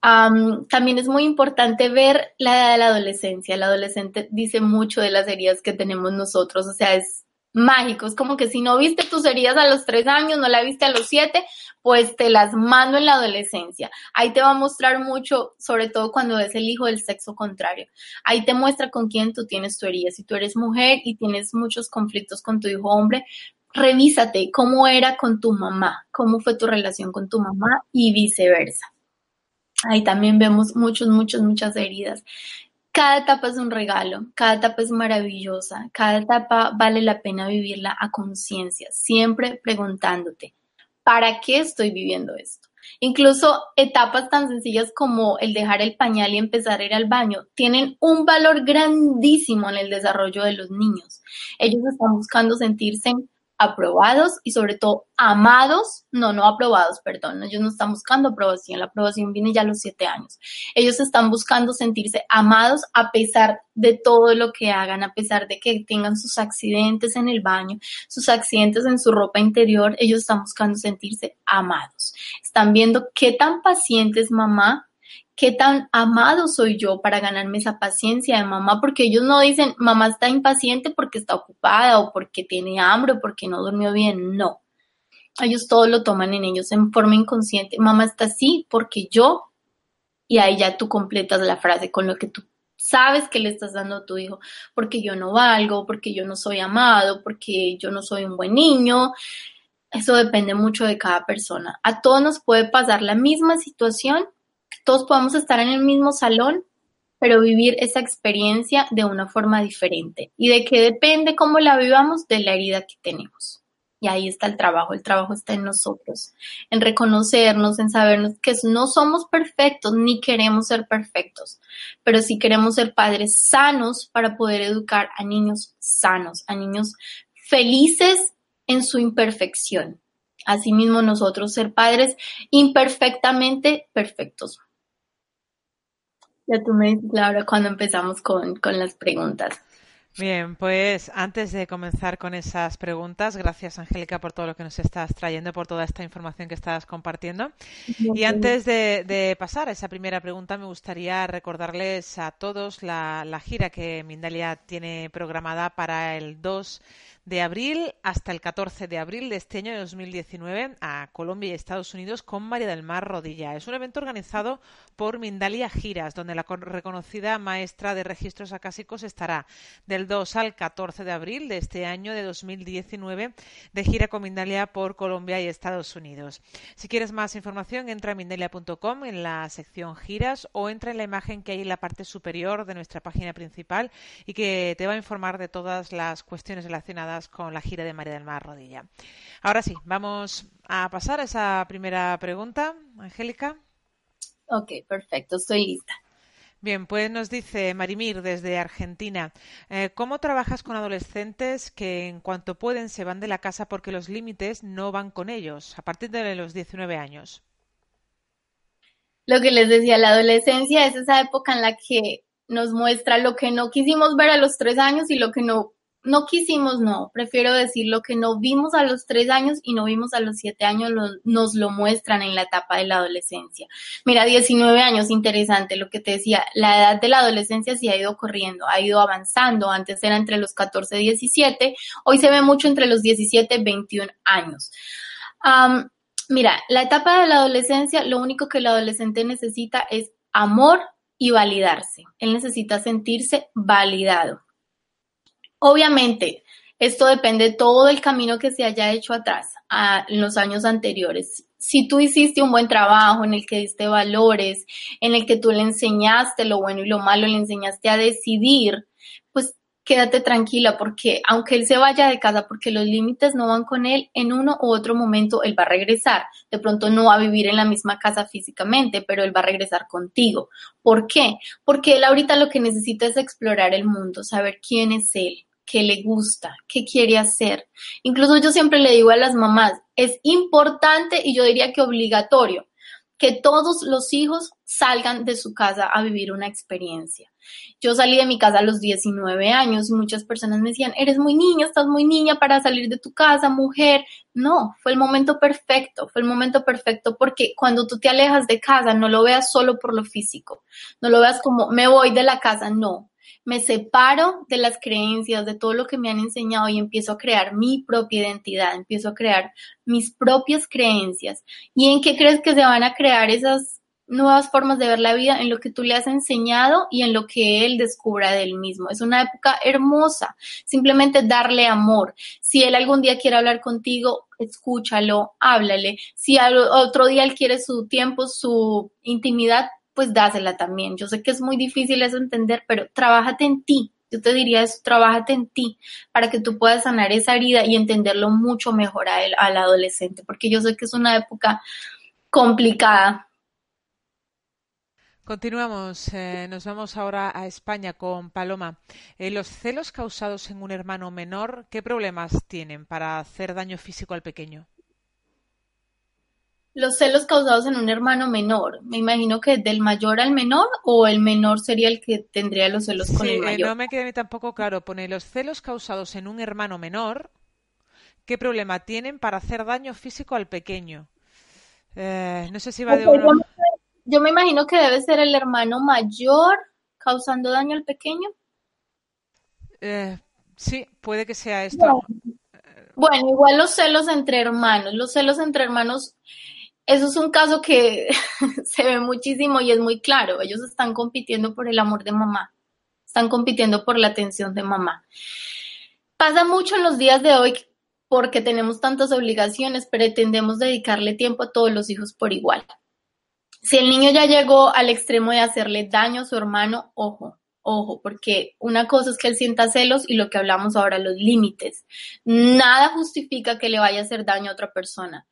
también es muy importante ver la edad de la adolescencia. El adolescente dice mucho de las heridas que tenemos nosotros, o sea, es mágico. Es como que si no viste tus heridas a los tres años, no la viste a los siete, pues te las mando en la adolescencia. Ahí te va a mostrar mucho, sobre todo cuando es el hijo del sexo contrario. Ahí te muestra con quién tú tienes tu herida. Si tú eres mujer y tienes muchos conflictos con tu hijo hombre, revísate cómo era con tu mamá, cómo fue tu relación con tu mamá y viceversa. Ahí también vemos muchos, muchos, muchas heridas. Cada etapa es un regalo, cada etapa es maravillosa, cada etapa vale la pena vivirla a conciencia, siempre preguntándote, ¿para qué estoy viviendo esto? Incluso etapas tan sencillas como el dejar el pañal y empezar a ir al baño tienen un valor grandísimo en el desarrollo de los niños. Ellos están buscando sentirse aprobados y sobre todo amados, no, no aprobados, perdón, ellos no están buscando aprobación, la aprobación viene ya a los siete años. Ellos están buscando sentirse amados a pesar de todo lo que hagan, a pesar de que tengan sus accidentes en el baño, sus accidentes en su ropa interior, ellos están buscando sentirse amados. Están viendo qué tan paciente es mamá, qué tan amado soy yo para ganarme esa paciencia de mamá, porque ellos no dicen, mamá está impaciente porque está ocupada o porque tiene hambre o porque no durmió bien, no. Ellos todo lo toman en ellos en forma inconsciente. Mamá está así porque yo, y ahí ya tú completas la frase con lo que tú sabes que le estás dando a tu hijo, porque yo no valgo, porque yo no soy amado, porque yo no soy un buen niño. Eso depende mucho de cada persona. A todos nos puede pasar la misma situación todos podemos estar en el mismo salón, pero vivir esa experiencia de una forma diferente. ¿Y de qué depende cómo la vivamos? De la herida que tenemos. Y ahí está el trabajo, el trabajo está en nosotros, en reconocernos, en sabernos que no somos perfectos ni queremos ser perfectos, pero sí queremos ser padres sanos para poder educar a niños sanos, a niños felices en su imperfección. Asimismo, nosotros ser padres imperfectamente perfectos. Ya tú me dices, Laura, cuando empezamos con, con las preguntas. Bien, pues antes de comenzar con esas preguntas, gracias Angélica por todo lo que nos estás trayendo, por toda esta información que estás compartiendo. Y antes de, pasar a esa primera pregunta, me gustaría recordarles a todos la, la gira que Mindalia tiene programada para el 2 de abril hasta el 14 de abril de este año de 2019 a Colombia y Estados Unidos con María del Mar Rodilla. Es un evento organizado por Mindalia Giras, donde la reconocida maestra de registros acásicos estará del 2 al 14 de abril de este año de 2019 de gira con Mindalia por Colombia y Estados Unidos. Si quieres más información, entra a mindalia.com en la sección giras o entra en la imagen que hay en la parte superior de nuestra página principal y que te va a informar de todas las cuestiones relacionadas con la gira de María del Mar Rodilla. Ahora sí, vamos a pasar a esa primera pregunta, Angélica. Ok, perfecto, estoy lista. Bien, pues nos dice Marimir desde Argentina, eh, ¿cómo trabajas con adolescentes que en cuanto pueden se van de la casa porque los límites no van con ellos a partir de los 19 años? Lo que les decía, la adolescencia es esa época en la que nos muestra lo que no quisimos ver a los tres años y lo que no no quisimos, no, prefiero decir lo que no vimos a los tres años y no vimos a los siete años, nos lo muestran en la etapa de la adolescencia. Mira, 19 años, interesante lo que te decía, la edad de la adolescencia sí ha ido corriendo, ha ido avanzando, antes era entre los 14 y 17, hoy se ve mucho entre los 17 y 21 años. mira, la etapa de la adolescencia, lo único que el adolescente necesita es amor y validarse. Él necesita sentirse validado. Obviamente, esto depende todo del camino que se haya hecho atrás, en los años anteriores. Si tú hiciste un buen trabajo en el que diste valores, en el que tú le enseñaste lo bueno y lo malo, le enseñaste a decidir, pues quédate tranquila porque aunque él se vaya de casa porque los límites no van con él, en uno u otro momento él va a regresar. De pronto no va a vivir en la misma casa físicamente, pero él va a regresar contigo. ¿Por qué? Porque él ahorita lo que necesita es explorar el mundo, saber quién es él, qué le gusta, qué quiere hacer. Incluso yo siempre le digo a las mamás, es importante y yo diría que obligatorio que todos los hijos salgan de su casa a vivir una experiencia. Yo salí de mi casa a los 19 años muchas personas me decían, eres muy niña, estás muy niña para salir de tu casa, mujer. No, fue el momento perfecto, fue el momento perfecto porque cuando tú te alejas de casa no lo veas solo por lo físico, no lo veas como me voy de la casa, no, me separo de las creencias, de todo lo que me han enseñado y empiezo a crear mi propia identidad, empiezo a crear mis propias creencias. ¿Y en qué crees que se van a crear esas nuevas formas de ver la vida? En lo que tú le has enseñado y en lo que él descubra de él mismo. Es una época hermosa, simplemente darle amor. Si él algún día quiere hablar contigo, escúchalo, háblale. Si otro día él quiere su tiempo, su intimidad, pues dásela también. Yo sé que es muy difícil eso entender, pero trabájate en ti. Yo te diría eso, trabájate en ti para que tú puedas sanar esa herida y entenderlo mucho mejor a él, al adolescente, porque yo sé que es una época complicada. Continuamos, eh, nos vamos ahora a España con Paloma. Eh, los celos causados en un hermano menor, ¿qué problemas tienen para hacer daño físico al pequeño? Los celos causados en un hermano menor, me imagino que del mayor al menor o el menor sería el que tendría los celos con el Eh, mayor. no me queda tampoco claro. Pone los celos causados en un hermano menor, ¿qué problema tienen para hacer daño físico al pequeño? Eh, no sé si va de uno. yo, me- yo me imagino que debe ser el hermano mayor causando daño al pequeño. Eh, sí, puede que sea esto. Bueno, igual los celos entre hermanos, los celos entre hermanos, eso es un caso que se ve muchísimo y es muy claro. Ellos están compitiendo por el amor de mamá, están compitiendo por la atención de mamá. Pasa mucho en los días de hoy porque tenemos tantas obligaciones, pretendemos dedicarle tiempo a todos los hijos por igual. Si el niño ya llegó al extremo de hacerle daño a su hermano, ojo, ojo, porque una cosa es que él sienta celos y lo que hablamos ahora, los límites. Nada justifica que le vaya a hacer daño a otra persona.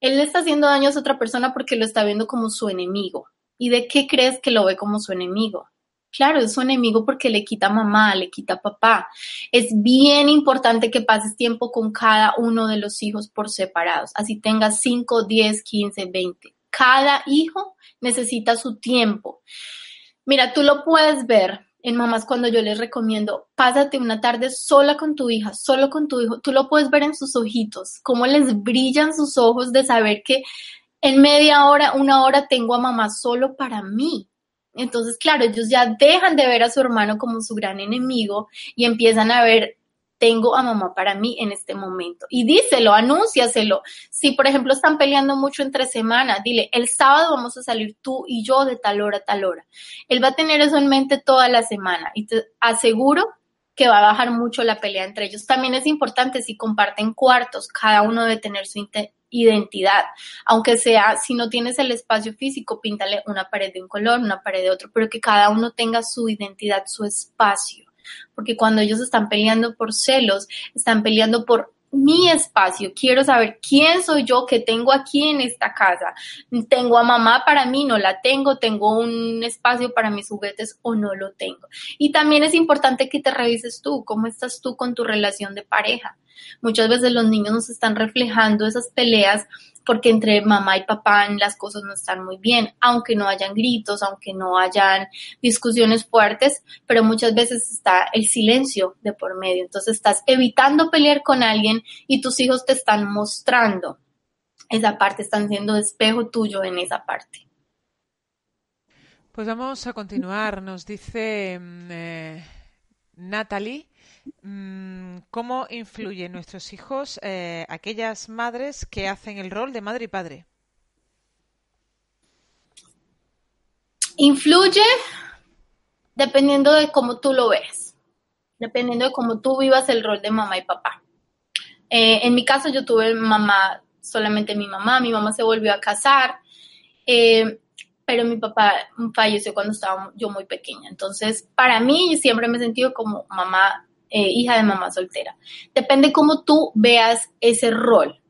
Él le está haciendo daño a otra persona porque lo está viendo como su enemigo. ¿Y de qué crees que lo ve como su enemigo? Claro, es su enemigo porque le quita mamá, le quita papá. Es bien importante que pases tiempo con cada uno de los hijos por separados, así tengas 5, 10, 15, 20. Cada hijo necesita su tiempo. Mira, tú lo puedes ver en mamás cuando yo les recomiendo, pásate una tarde sola con tu hija, solo con tu hijo. Tú lo puedes ver en sus ojitos, cómo les brillan sus ojos de saber que en media hora, una hora tengo a mamá solo para mí. Entonces, claro, ellos ya dejan de ver a su hermano como su gran enemigo y empiezan a ver, tengo a mamá para mí en este momento. Y díselo, anúnciaselo. Si, por ejemplo, están peleando mucho entre semana, dile, el sábado vamos a salir tú y yo de tal hora a tal hora. Él va a tener eso en mente toda la semana y te aseguro que va a bajar mucho la pelea entre ellos. También es importante si comparten cuartos, cada uno debe tener su identidad, aunque sea, si no tienes el espacio físico, píntale una pared de un color, una pared de otro, pero que cada uno tenga su identidad, su espacio, porque cuando ellos están peleando por celos, están peleando por mi espacio, quiero saber quién soy yo que tengo aquí en esta casa. Tengo a mamá para mí, no la tengo, tengo un espacio para mis juguetes o no lo tengo. Y también es importante que te revises tú, cómo estás tú con tu relación de pareja. Muchas veces los niños nos están reflejando esas peleas porque entre mamá y papá las cosas no están muy bien, aunque no hayan gritos, aunque no hayan discusiones fuertes, pero muchas veces está el silencio de por medio. Entonces estás evitando pelear con alguien y tus hijos te están mostrando esa parte, están siendo espejo tuyo en esa parte. Pues vamos a continuar. Nos dice eh, Natalie. ¿Cómo influyen nuestros hijos eh, aquellas madres que hacen el rol de madre y padre? Influye dependiendo de cómo tú lo ves, dependiendo de cómo tú vivas el rol de mamá y papá. Eh, en mi caso yo tuve mamá, solamente mi mamá, mi mamá se volvió a casar, eh, pero mi papá falleció cuando estaba yo muy pequeña. Entonces, para mí siempre me he sentido como mamá eh, hija de mamá soltera. Depende cómo tú veas ese rol.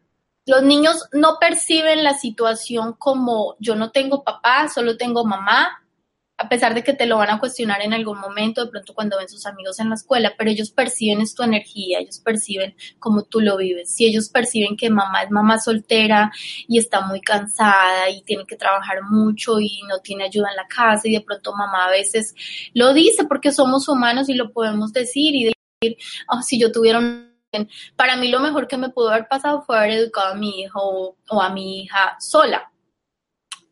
Los niños no perciben la situación como yo no tengo papá, solo tengo mamá, a pesar de que te lo van a cuestionar en algún momento, de pronto cuando ven sus amigos en la escuela, pero ellos perciben es tu energía, ellos perciben cómo tú lo vives. Si ellos perciben que mamá es mamá soltera y está muy cansada y tiene que trabajar mucho y no tiene ayuda en la casa y de pronto mamá a veces lo dice porque somos humanos y lo podemos decir y decir, oh, si yo tuviera un para mí lo mejor que me pudo haber pasado fue haber educado a mi hijo o, a mi hija sola,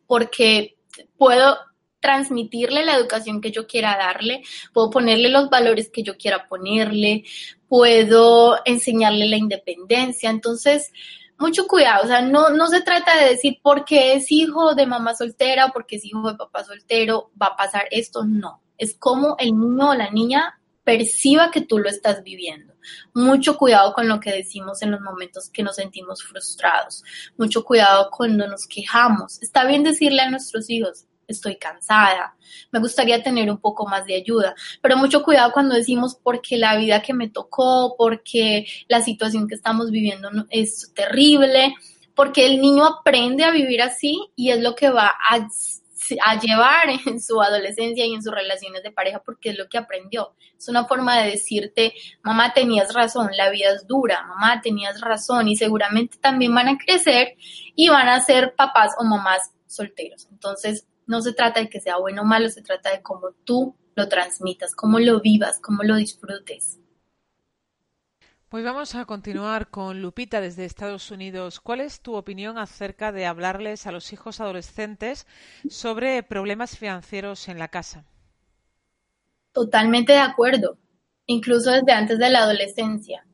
porque puedo transmitirle la educación que yo quiera darle, puedo ponerle los valores que yo quiera ponerle, puedo enseñarle la independencia. Entonces, mucho cuidado, o sea, no, no se trata de decir porque es hijo de mamá soltera o porque es hijo de papá soltero, va a pasar esto, no. Es como el niño o la niña perciba que tú lo estás viviendo. Mucho cuidado con lo que decimos en los momentos que nos sentimos frustrados. Mucho cuidado cuando nos quejamos. Está bien decirle a nuestros hijos, estoy cansada, me gustaría tener un poco más de ayuda, pero mucho cuidado cuando decimos porque la vida que me tocó, porque la situación que estamos viviendo es terrible, porque el niño aprende a vivir así y es lo que va a, a llevar en su adolescencia y en sus relaciones de pareja porque es lo que aprendió. Es una forma de decirte, mamá tenías razón, la vida es dura, mamá tenías razón y seguramente también van a crecer y van a ser papás o mamás solteros. Entonces, no se trata de que sea bueno o malo, se trata de cómo tú lo transmitas, cómo lo vivas, cómo lo disfrutes. Pues vamos a continuar con Lupita desde Estados Unidos. ¿Cuál es tu opinión acerca de hablarles a los hijos adolescentes sobre problemas financieros en la casa? Totalmente de acuerdo, incluso desde antes de la adolescencia.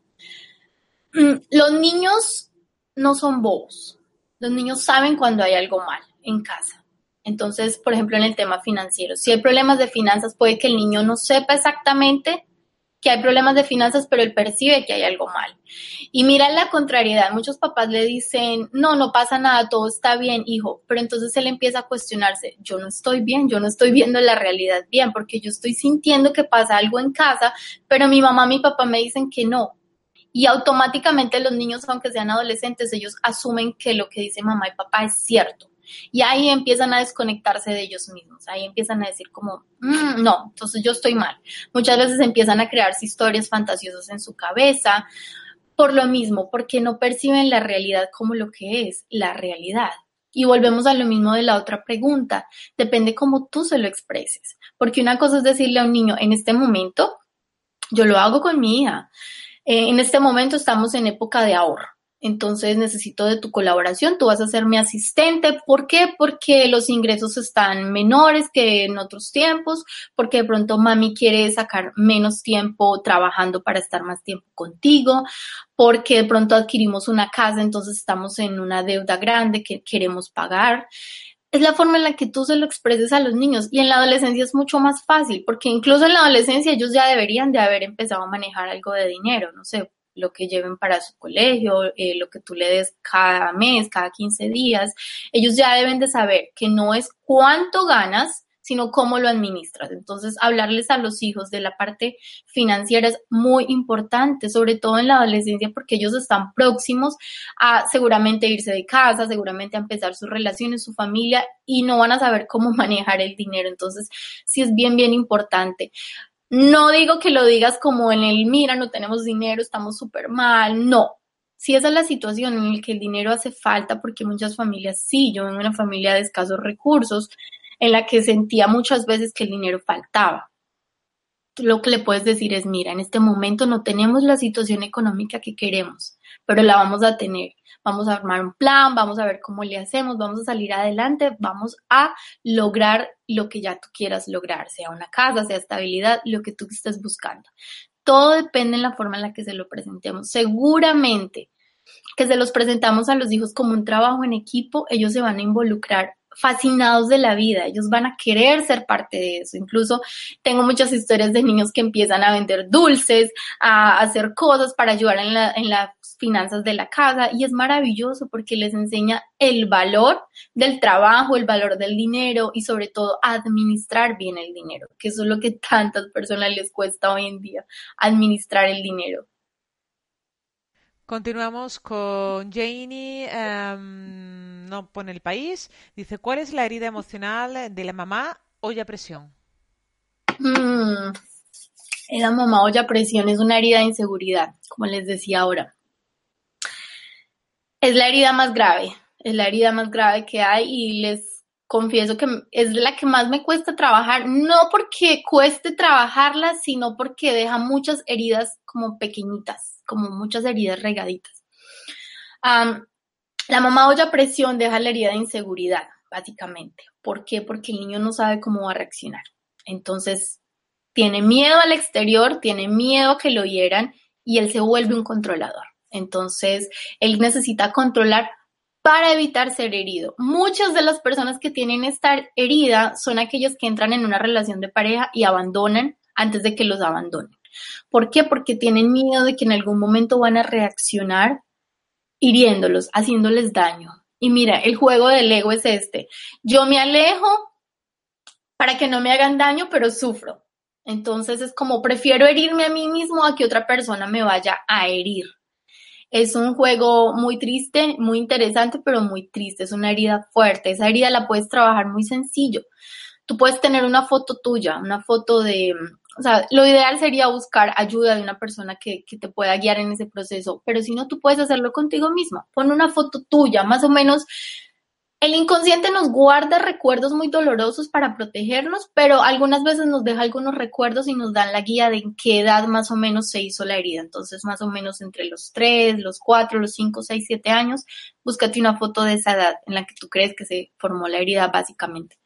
Mm, los niños no son bobos. Los niños saben cuando hay algo mal en casa. Entonces, por ejemplo, en el tema financiero, si hay problemas de finanzas, puede que el niño no sepa exactamente que hay problemas de finanzas, pero él percibe que hay algo mal. Y mira la contrariedad, muchos papás le dicen, no, no pasa nada, todo está bien, hijo, pero entonces él empieza a cuestionarse, yo no estoy bien, yo no estoy viendo la realidad bien, porque yo estoy sintiendo que pasa algo en casa, pero mi mamá, mi papá me dicen que no. Y automáticamente los niños, aunque sean adolescentes, ellos asumen que lo que dice mamá y papá es cierto. Y ahí empiezan a desconectarse de ellos mismos, ahí empiezan a decir como, mm, no, entonces yo estoy mal. Muchas veces empiezan a crearse historias fantasiosas en su cabeza por lo mismo, porque no perciben la realidad como lo que es la realidad. Y volvemos a lo mismo de la otra pregunta, depende cómo tú se lo expreses, porque una cosa es decirle a un niño, en este momento, yo lo hago con mi hija, eh, en este momento estamos en época de ahorro entonces necesito de tu colaboración, tú vas a ser mi asistente. ¿Por qué? Porque los ingresos están menores que en otros tiempos, porque de pronto mami quiere sacar menos tiempo trabajando para estar más tiempo contigo, porque de pronto adquirimos una casa, entonces estamos en una deuda grande que queremos pagar. Es la forma en la que tú se lo expreses a los niños y en la adolescencia es mucho más fácil, porque incluso en la adolescencia ellos ya deberían de haber empezado a manejar algo de dinero, no sé, lo que lleven para su colegio, eh, lo que tú le des cada mes, cada 15 días. Ellos ya deben de saber que no es cuánto ganas, sino cómo lo administras. Entonces, hablarles a los hijos de la parte financiera es muy importante, sobre todo en la adolescencia, porque ellos están próximos a seguramente irse de casa, seguramente a empezar sus relaciones, su familia, y no van a saber cómo manejar el dinero. Entonces, sí es bien, bien importante. No digo que lo digas como en el, mira, no tenemos dinero, estamos súper mal, no. Si esa es la situación en la que el dinero hace falta, porque muchas familias, sí, yo vengo de una familia de escasos recursos, en la que sentía muchas veces que el dinero faltaba. Lo que le puedes decir es, mira, en este momento no tenemos la situación económica que queremos, pero la vamos a tener vamos a armar un plan, vamos a ver cómo le hacemos, vamos a salir adelante, vamos a lograr lo que ya tú quieras lograr, sea una casa, sea estabilidad, lo que tú estés buscando. Todo depende en la forma en la que se lo presentemos. Seguramente que se los presentamos a los hijos como un trabajo en equipo, ellos se van a involucrar fascinados de la vida, ellos van a querer ser parte de eso. Incluso tengo muchas historias de niños que empiezan a vender dulces, a hacer cosas para ayudar en, la, en las finanzas de la casa y es maravilloso porque les enseña el valor del trabajo, el valor del dinero y sobre todo administrar bien el dinero, que eso es lo que tantas personas les cuesta hoy en día, administrar el dinero. Continuamos con Janie, em, no pone el país. Dice, ¿cuál es la herida emocional de la mamá olla presión? Mm, la mamá olla presión es una herida de inseguridad, como les decía ahora. Es la herida más grave, es la herida más grave que hay y les confieso que es la que más me cuesta trabajar, no porque cueste trabajarla, sino porque deja muchas heridas como pequeñitas como muchas heridas regaditas. La mamá olla presión deja la herida de inseguridad, básicamente. ¿Por qué? Porque el niño no sabe cómo va a reaccionar. Entonces, tiene miedo al exterior, tiene miedo que lo hieran y él se vuelve un controlador. Entonces, él necesita controlar para evitar ser herido. Muchas de las personas que tienen esta herida son aquellos que entran en una relación de pareja y abandonan antes de que los abandonen. ¿Por qué? Porque tienen miedo de que en algún momento van a reaccionar hiriéndolos, haciéndoles daño. Y mira, el juego del ego es este. Yo me alejo para que no me hagan daño, pero sufro. Entonces es como prefiero herirme a mí mismo a que otra persona me vaya a herir. Es un juego muy triste, muy interesante, pero muy triste. Es una herida fuerte. Esa herida la puedes trabajar muy sencillo. Tú puedes tener una foto tuya, una foto de, o sea, lo ideal sería buscar ayuda de una persona que, que, te pueda guiar en ese proceso, pero si no, tú puedes hacerlo contigo misma. Pon una foto tuya, más o menos el inconsciente nos guarda recuerdos muy dolorosos para protegernos, pero algunas veces nos deja algunos recuerdos y nos dan la guía de en qué edad más o menos se hizo la herida. Entonces, más o menos entre los 3, los 4, los 5, 6, 7 años, búscate una foto de esa edad en la que tú crees que se formó la herida básicamente.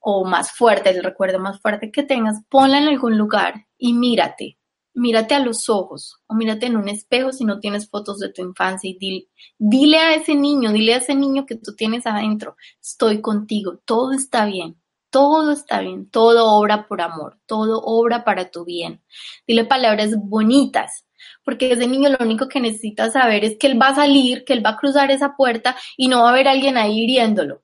O más fuerte, el recuerdo más fuerte que tengas, ponla en algún lugar y mírate mírate a los ojos o mírate en un espejo si no tienes fotos de tu infancia y dile, dile a ese niño, dile a ese niño que tú tienes adentro, estoy contigo, todo está bien, todo está bien, todo obra por amor, todo obra para tu bien. Dile palabras bonitas, porque ese niño lo único que necesita saber es que él va a salir, que él va a cruzar esa puerta y no va a haber alguien ahí hiriéndolo.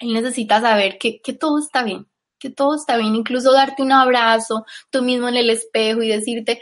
Él necesita saber que, que todo está bien, que todo está bien, incluso darte un abrazo tú mismo en el espejo y decirte,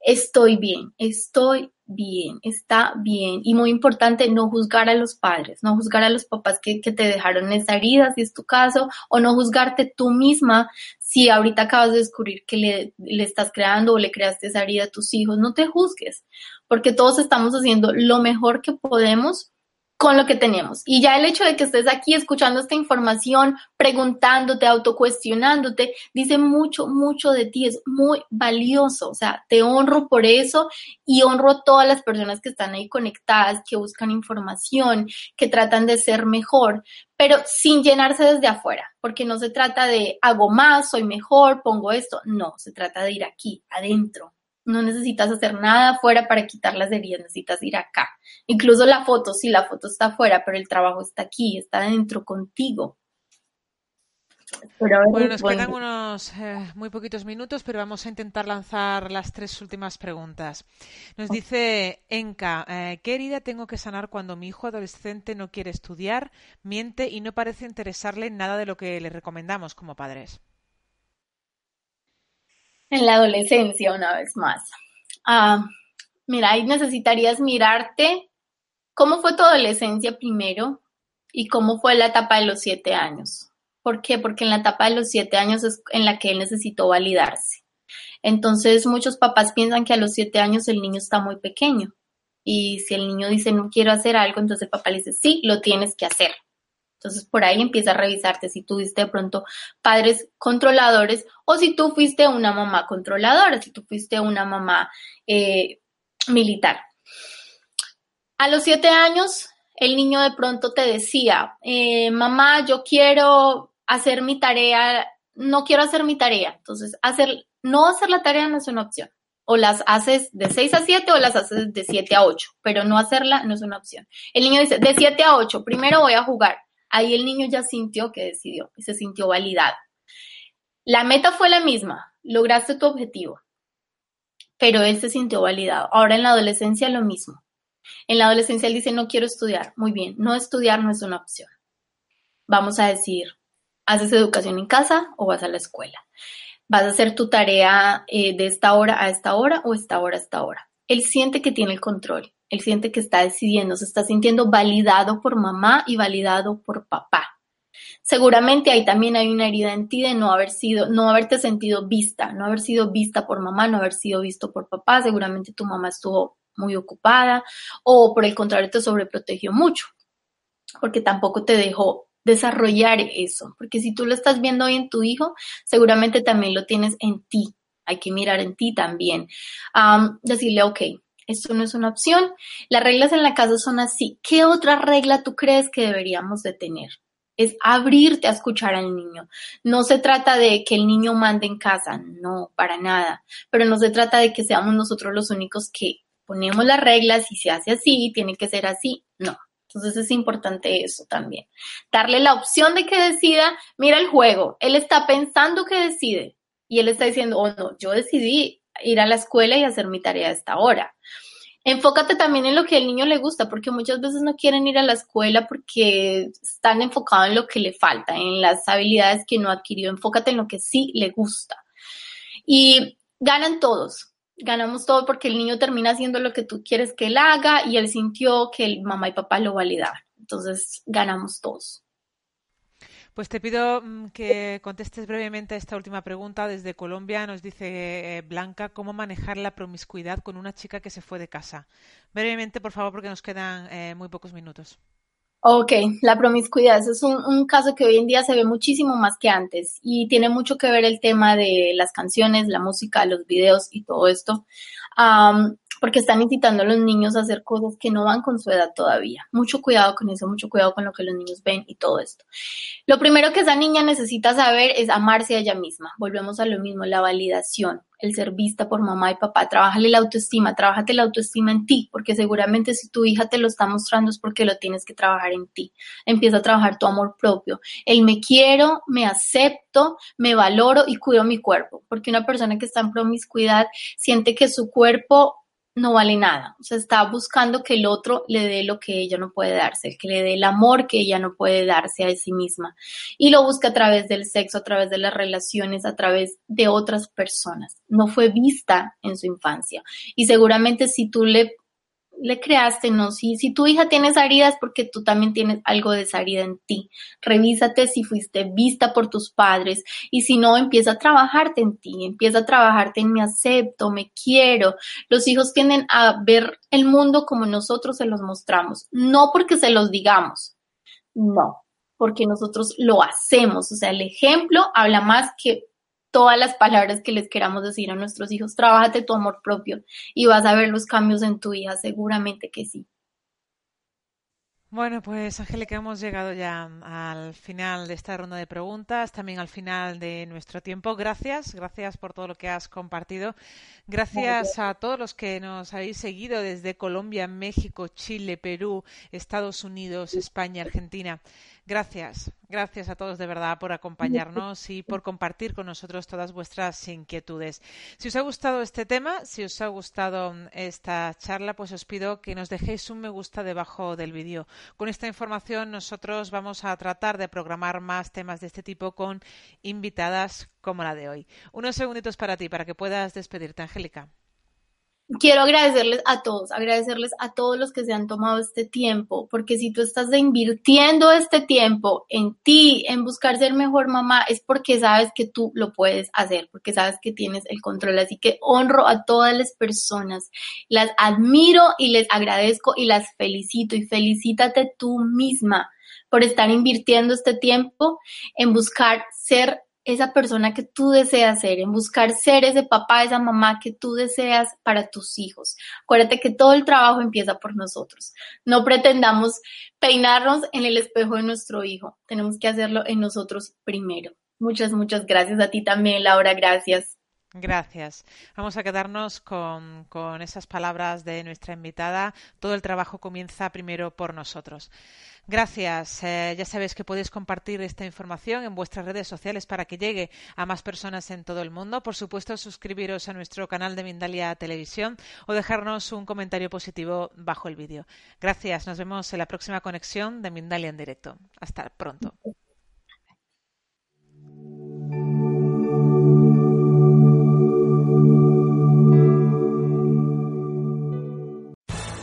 estoy bien, estoy bien, está bien. Y muy importante, no juzgar a los padres, no juzgar a los papás que, te dejaron esa herida, si es tu caso, o no juzgarte tú misma si ahorita acabas de descubrir que le, le estás creando o le creaste esa herida a tus hijos. No te juzgues, porque todos estamos haciendo lo mejor que podemos con lo que tenemos. Y ya el hecho de que estés aquí escuchando esta información, preguntándote, autocuestionándote, dice mucho, mucho de ti, es muy valioso. O sea, te honro por eso y honro a todas las personas que están ahí conectadas, que buscan información, que tratan de ser mejor, pero sin llenarse desde afuera, porque no se trata de hago más, soy mejor, pongo esto, no, se trata de ir aquí, adentro, no necesitas hacer nada afuera para quitar las heridas, necesitas ir acá. Incluso la foto, sí, la foto está afuera, pero el trabajo está aquí, está dentro contigo. bueno, nos quedan unos eh, muy poquitos minutos, pero vamos a intentar lanzar las tres últimas preguntas. Nos dice Enka, eh, ¿qué herida tengo que sanar cuando mi hijo adolescente no quiere estudiar, miente y no parece interesarle nada de lo que le recomendamos como padres? En la adolescencia una vez más. Ah, mira, ahí necesitarías mirarte cómo fue tu adolescencia primero y cómo fue la etapa de los siete años. ¿Por qué? Porque en la etapa de los siete años es en la que él necesitó validarse. Entonces muchos papás piensan que a los siete años el niño está muy pequeño y si el niño dice no quiero hacer algo, entonces el papá le dice sí, lo tienes que hacer. Entonces por ahí empieza a revisarte si tuviste de pronto padres controladores o si tú fuiste una mamá controladora, si tú fuiste una mamá eh, militar. A los siete años, el niño de pronto te decía, eh, mamá, yo quiero hacer mi tarea, no quiero hacer mi tarea. Entonces, hacer, no hacer la tarea no es una opción. O las haces de 6 a 7 o las haces de 7 a 8, pero no hacerla no es una opción. El niño dice, de 7 a 8, primero voy a jugar ahí el niño ya sintió que decidió y se sintió validado. La meta fue la misma, lograste tu objetivo, pero él se sintió validado. Ahora en la adolescencia lo mismo. En la adolescencia él dice, no quiero estudiar. Muy bien, no estudiar no es una opción. Vamos a decir, ¿haces educación en casa o vas a la escuela? ¿Vas a hacer tu tarea eh, de esta hora a esta hora o esta hora a esta hora? Él siente que tiene el control él siente que está decidiendo, se está sintiendo validado por mamá y validado por papá. Seguramente ahí también hay una herida en ti de no haber sido, no haberte sentido vista, no haber sido vista por mamá, no haber sido visto por papá. Seguramente tu mamá estuvo muy ocupada o por el contrario te sobreprotegió mucho, porque tampoco te dejó desarrollar eso, porque si tú lo estás viendo hoy en tu hijo, seguramente también lo tienes en ti. Hay que mirar en ti también. decirle, ok, esto no es una opción. Las reglas en la casa son así. ¿Qué otra regla tú crees que deberíamos de tener? Es abrirte a escuchar al niño. No se trata de que el niño mande en casa, no, para nada. Pero no se trata de que seamos nosotros los únicos que ponemos las reglas y se hace así, tiene que ser así. No. Entonces es importante eso también. Darle la opción de que decida, mira el juego, él está pensando que decide y él está diciendo, oh no, yo decidí, ir a la escuela y hacer mi tarea a esta hora. Enfócate también en lo que al niño le gusta, porque muchas veces no quieren ir a la escuela porque están enfocados en lo que le falta, en las habilidades que no adquirió. Enfócate en lo que sí le gusta. Y ganan todos. ganamos todo porque el niño termina haciendo lo que tú quieres que él haga y él sintió que el mamá y papá lo validaban. Entonces ganamos todos. Pues te pido mm, que contestes brevemente a esta última pregunta. Desde Colombia nos dice eh, Blanca cómo manejar la promiscuidad con una chica que se fue de casa. Brevemente, por favor, porque nos quedan eh, muy pocos minutos. Ok, la promiscuidad es un, un, caso que hoy en día se ve muchísimo más que antes y tiene mucho que ver el tema de las canciones, la música, los videos y todo esto porque están incitando a los niños a hacer cosas que no van con su edad todavía. Mucho cuidado con eso, mucho cuidado con lo que los niños ven y todo esto. Lo primero que esa niña necesita saber es amarse a ella misma. Volvemos a lo mismo, la validación, el ser vista por mamá y papá. Trabájale la autoestima, trabájate la autoestima en ti, porque seguramente si tu hija te lo está mostrando es porque lo tienes que trabajar en ti. Empieza a trabajar tu amor propio. El me quiero, me acepto, me valoro y cuido mi cuerpo, porque una persona que está en promiscuidad siente que su cuerpo no vale nada. O sea, está buscando que el otro le dé lo que ella no puede darse, que le dé el amor que ella no puede darse a sí misma. Y lo busca a través del sexo, a través de las relaciones, a través de otras personas. No fue vista en su infancia. Y seguramente si tú le le creaste, ¿no? Si, si tu hija tiene esa herida es porque tú también tienes algo de esa en ti. Revísate si fuiste vista por tus padres y si no, empieza a trabajarte en ti, empieza a trabajarte en me acepto, me quiero. Los hijos tienden a ver el mundo como nosotros se los mostramos, no porque se los digamos, no, porque nosotros lo hacemos. O sea, el ejemplo habla más que todas las palabras que les queramos decir a nuestros hijos. Trabájate tu amor propio y vas a ver los cambios en tu hija, seguramente que sí. Bueno, pues Angélica, hemos llegado ya al final de esta ronda de preguntas, también al final de nuestro tiempo. Gracias, gracias por todo lo que has compartido. Gracias a todos los que nos habéis seguido desde Colombia, México, Chile, Perú, Estados Unidos, España, Argentina. Gracias, gracias a todos de verdad por acompañarnos y por compartir con nosotros todas vuestras inquietudes. Si os ha gustado este tema, si os ha gustado esta charla, pues os pido que nos dejéis un me gusta debajo del vídeo. Con esta información nosotros vamos a tratar de programar más temas de este tipo con invitadas como la de hoy. Unos segunditos para ti, para que puedas despedirte, Angélica quiero agradecerles a todos, agradecerles a todos los que se han tomado este tiempo, porque si tú estás invirtiendo este tiempo en ti, en buscar ser mejor mamá, es porque sabes que tú lo puedes hacer, porque sabes que tienes el control. Así que honro a todas las personas, las admiro y les agradezco y las felicito y felicítate tú misma por estar invirtiendo este tiempo en buscar ser esa persona que tú deseas ser, en buscar ser ese papá, esa mamá que tú deseas para tus hijos. Acuérdate que todo el trabajo empieza por nosotros. No pretendamos peinarnos en el espejo de nuestro hijo. Tenemos que hacerlo en nosotros primero. Muchas, muchas gracias a ti también, Laura. Gracias. Gracias. Vamos a quedarnos con, con, esas palabras de nuestra invitada. Todo el trabajo comienza primero por nosotros. Gracias. Eh, ya sabéis que podéis compartir esta información en vuestras redes sociales para que llegue a más personas en todo el mundo. Por supuesto, suscribiros a nuestro canal de Mindalia Televisión o dejarnos un comentario positivo bajo el vídeo. Gracias. Nos vemos en la próxima conexión de Mindalia en directo. Hasta pronto.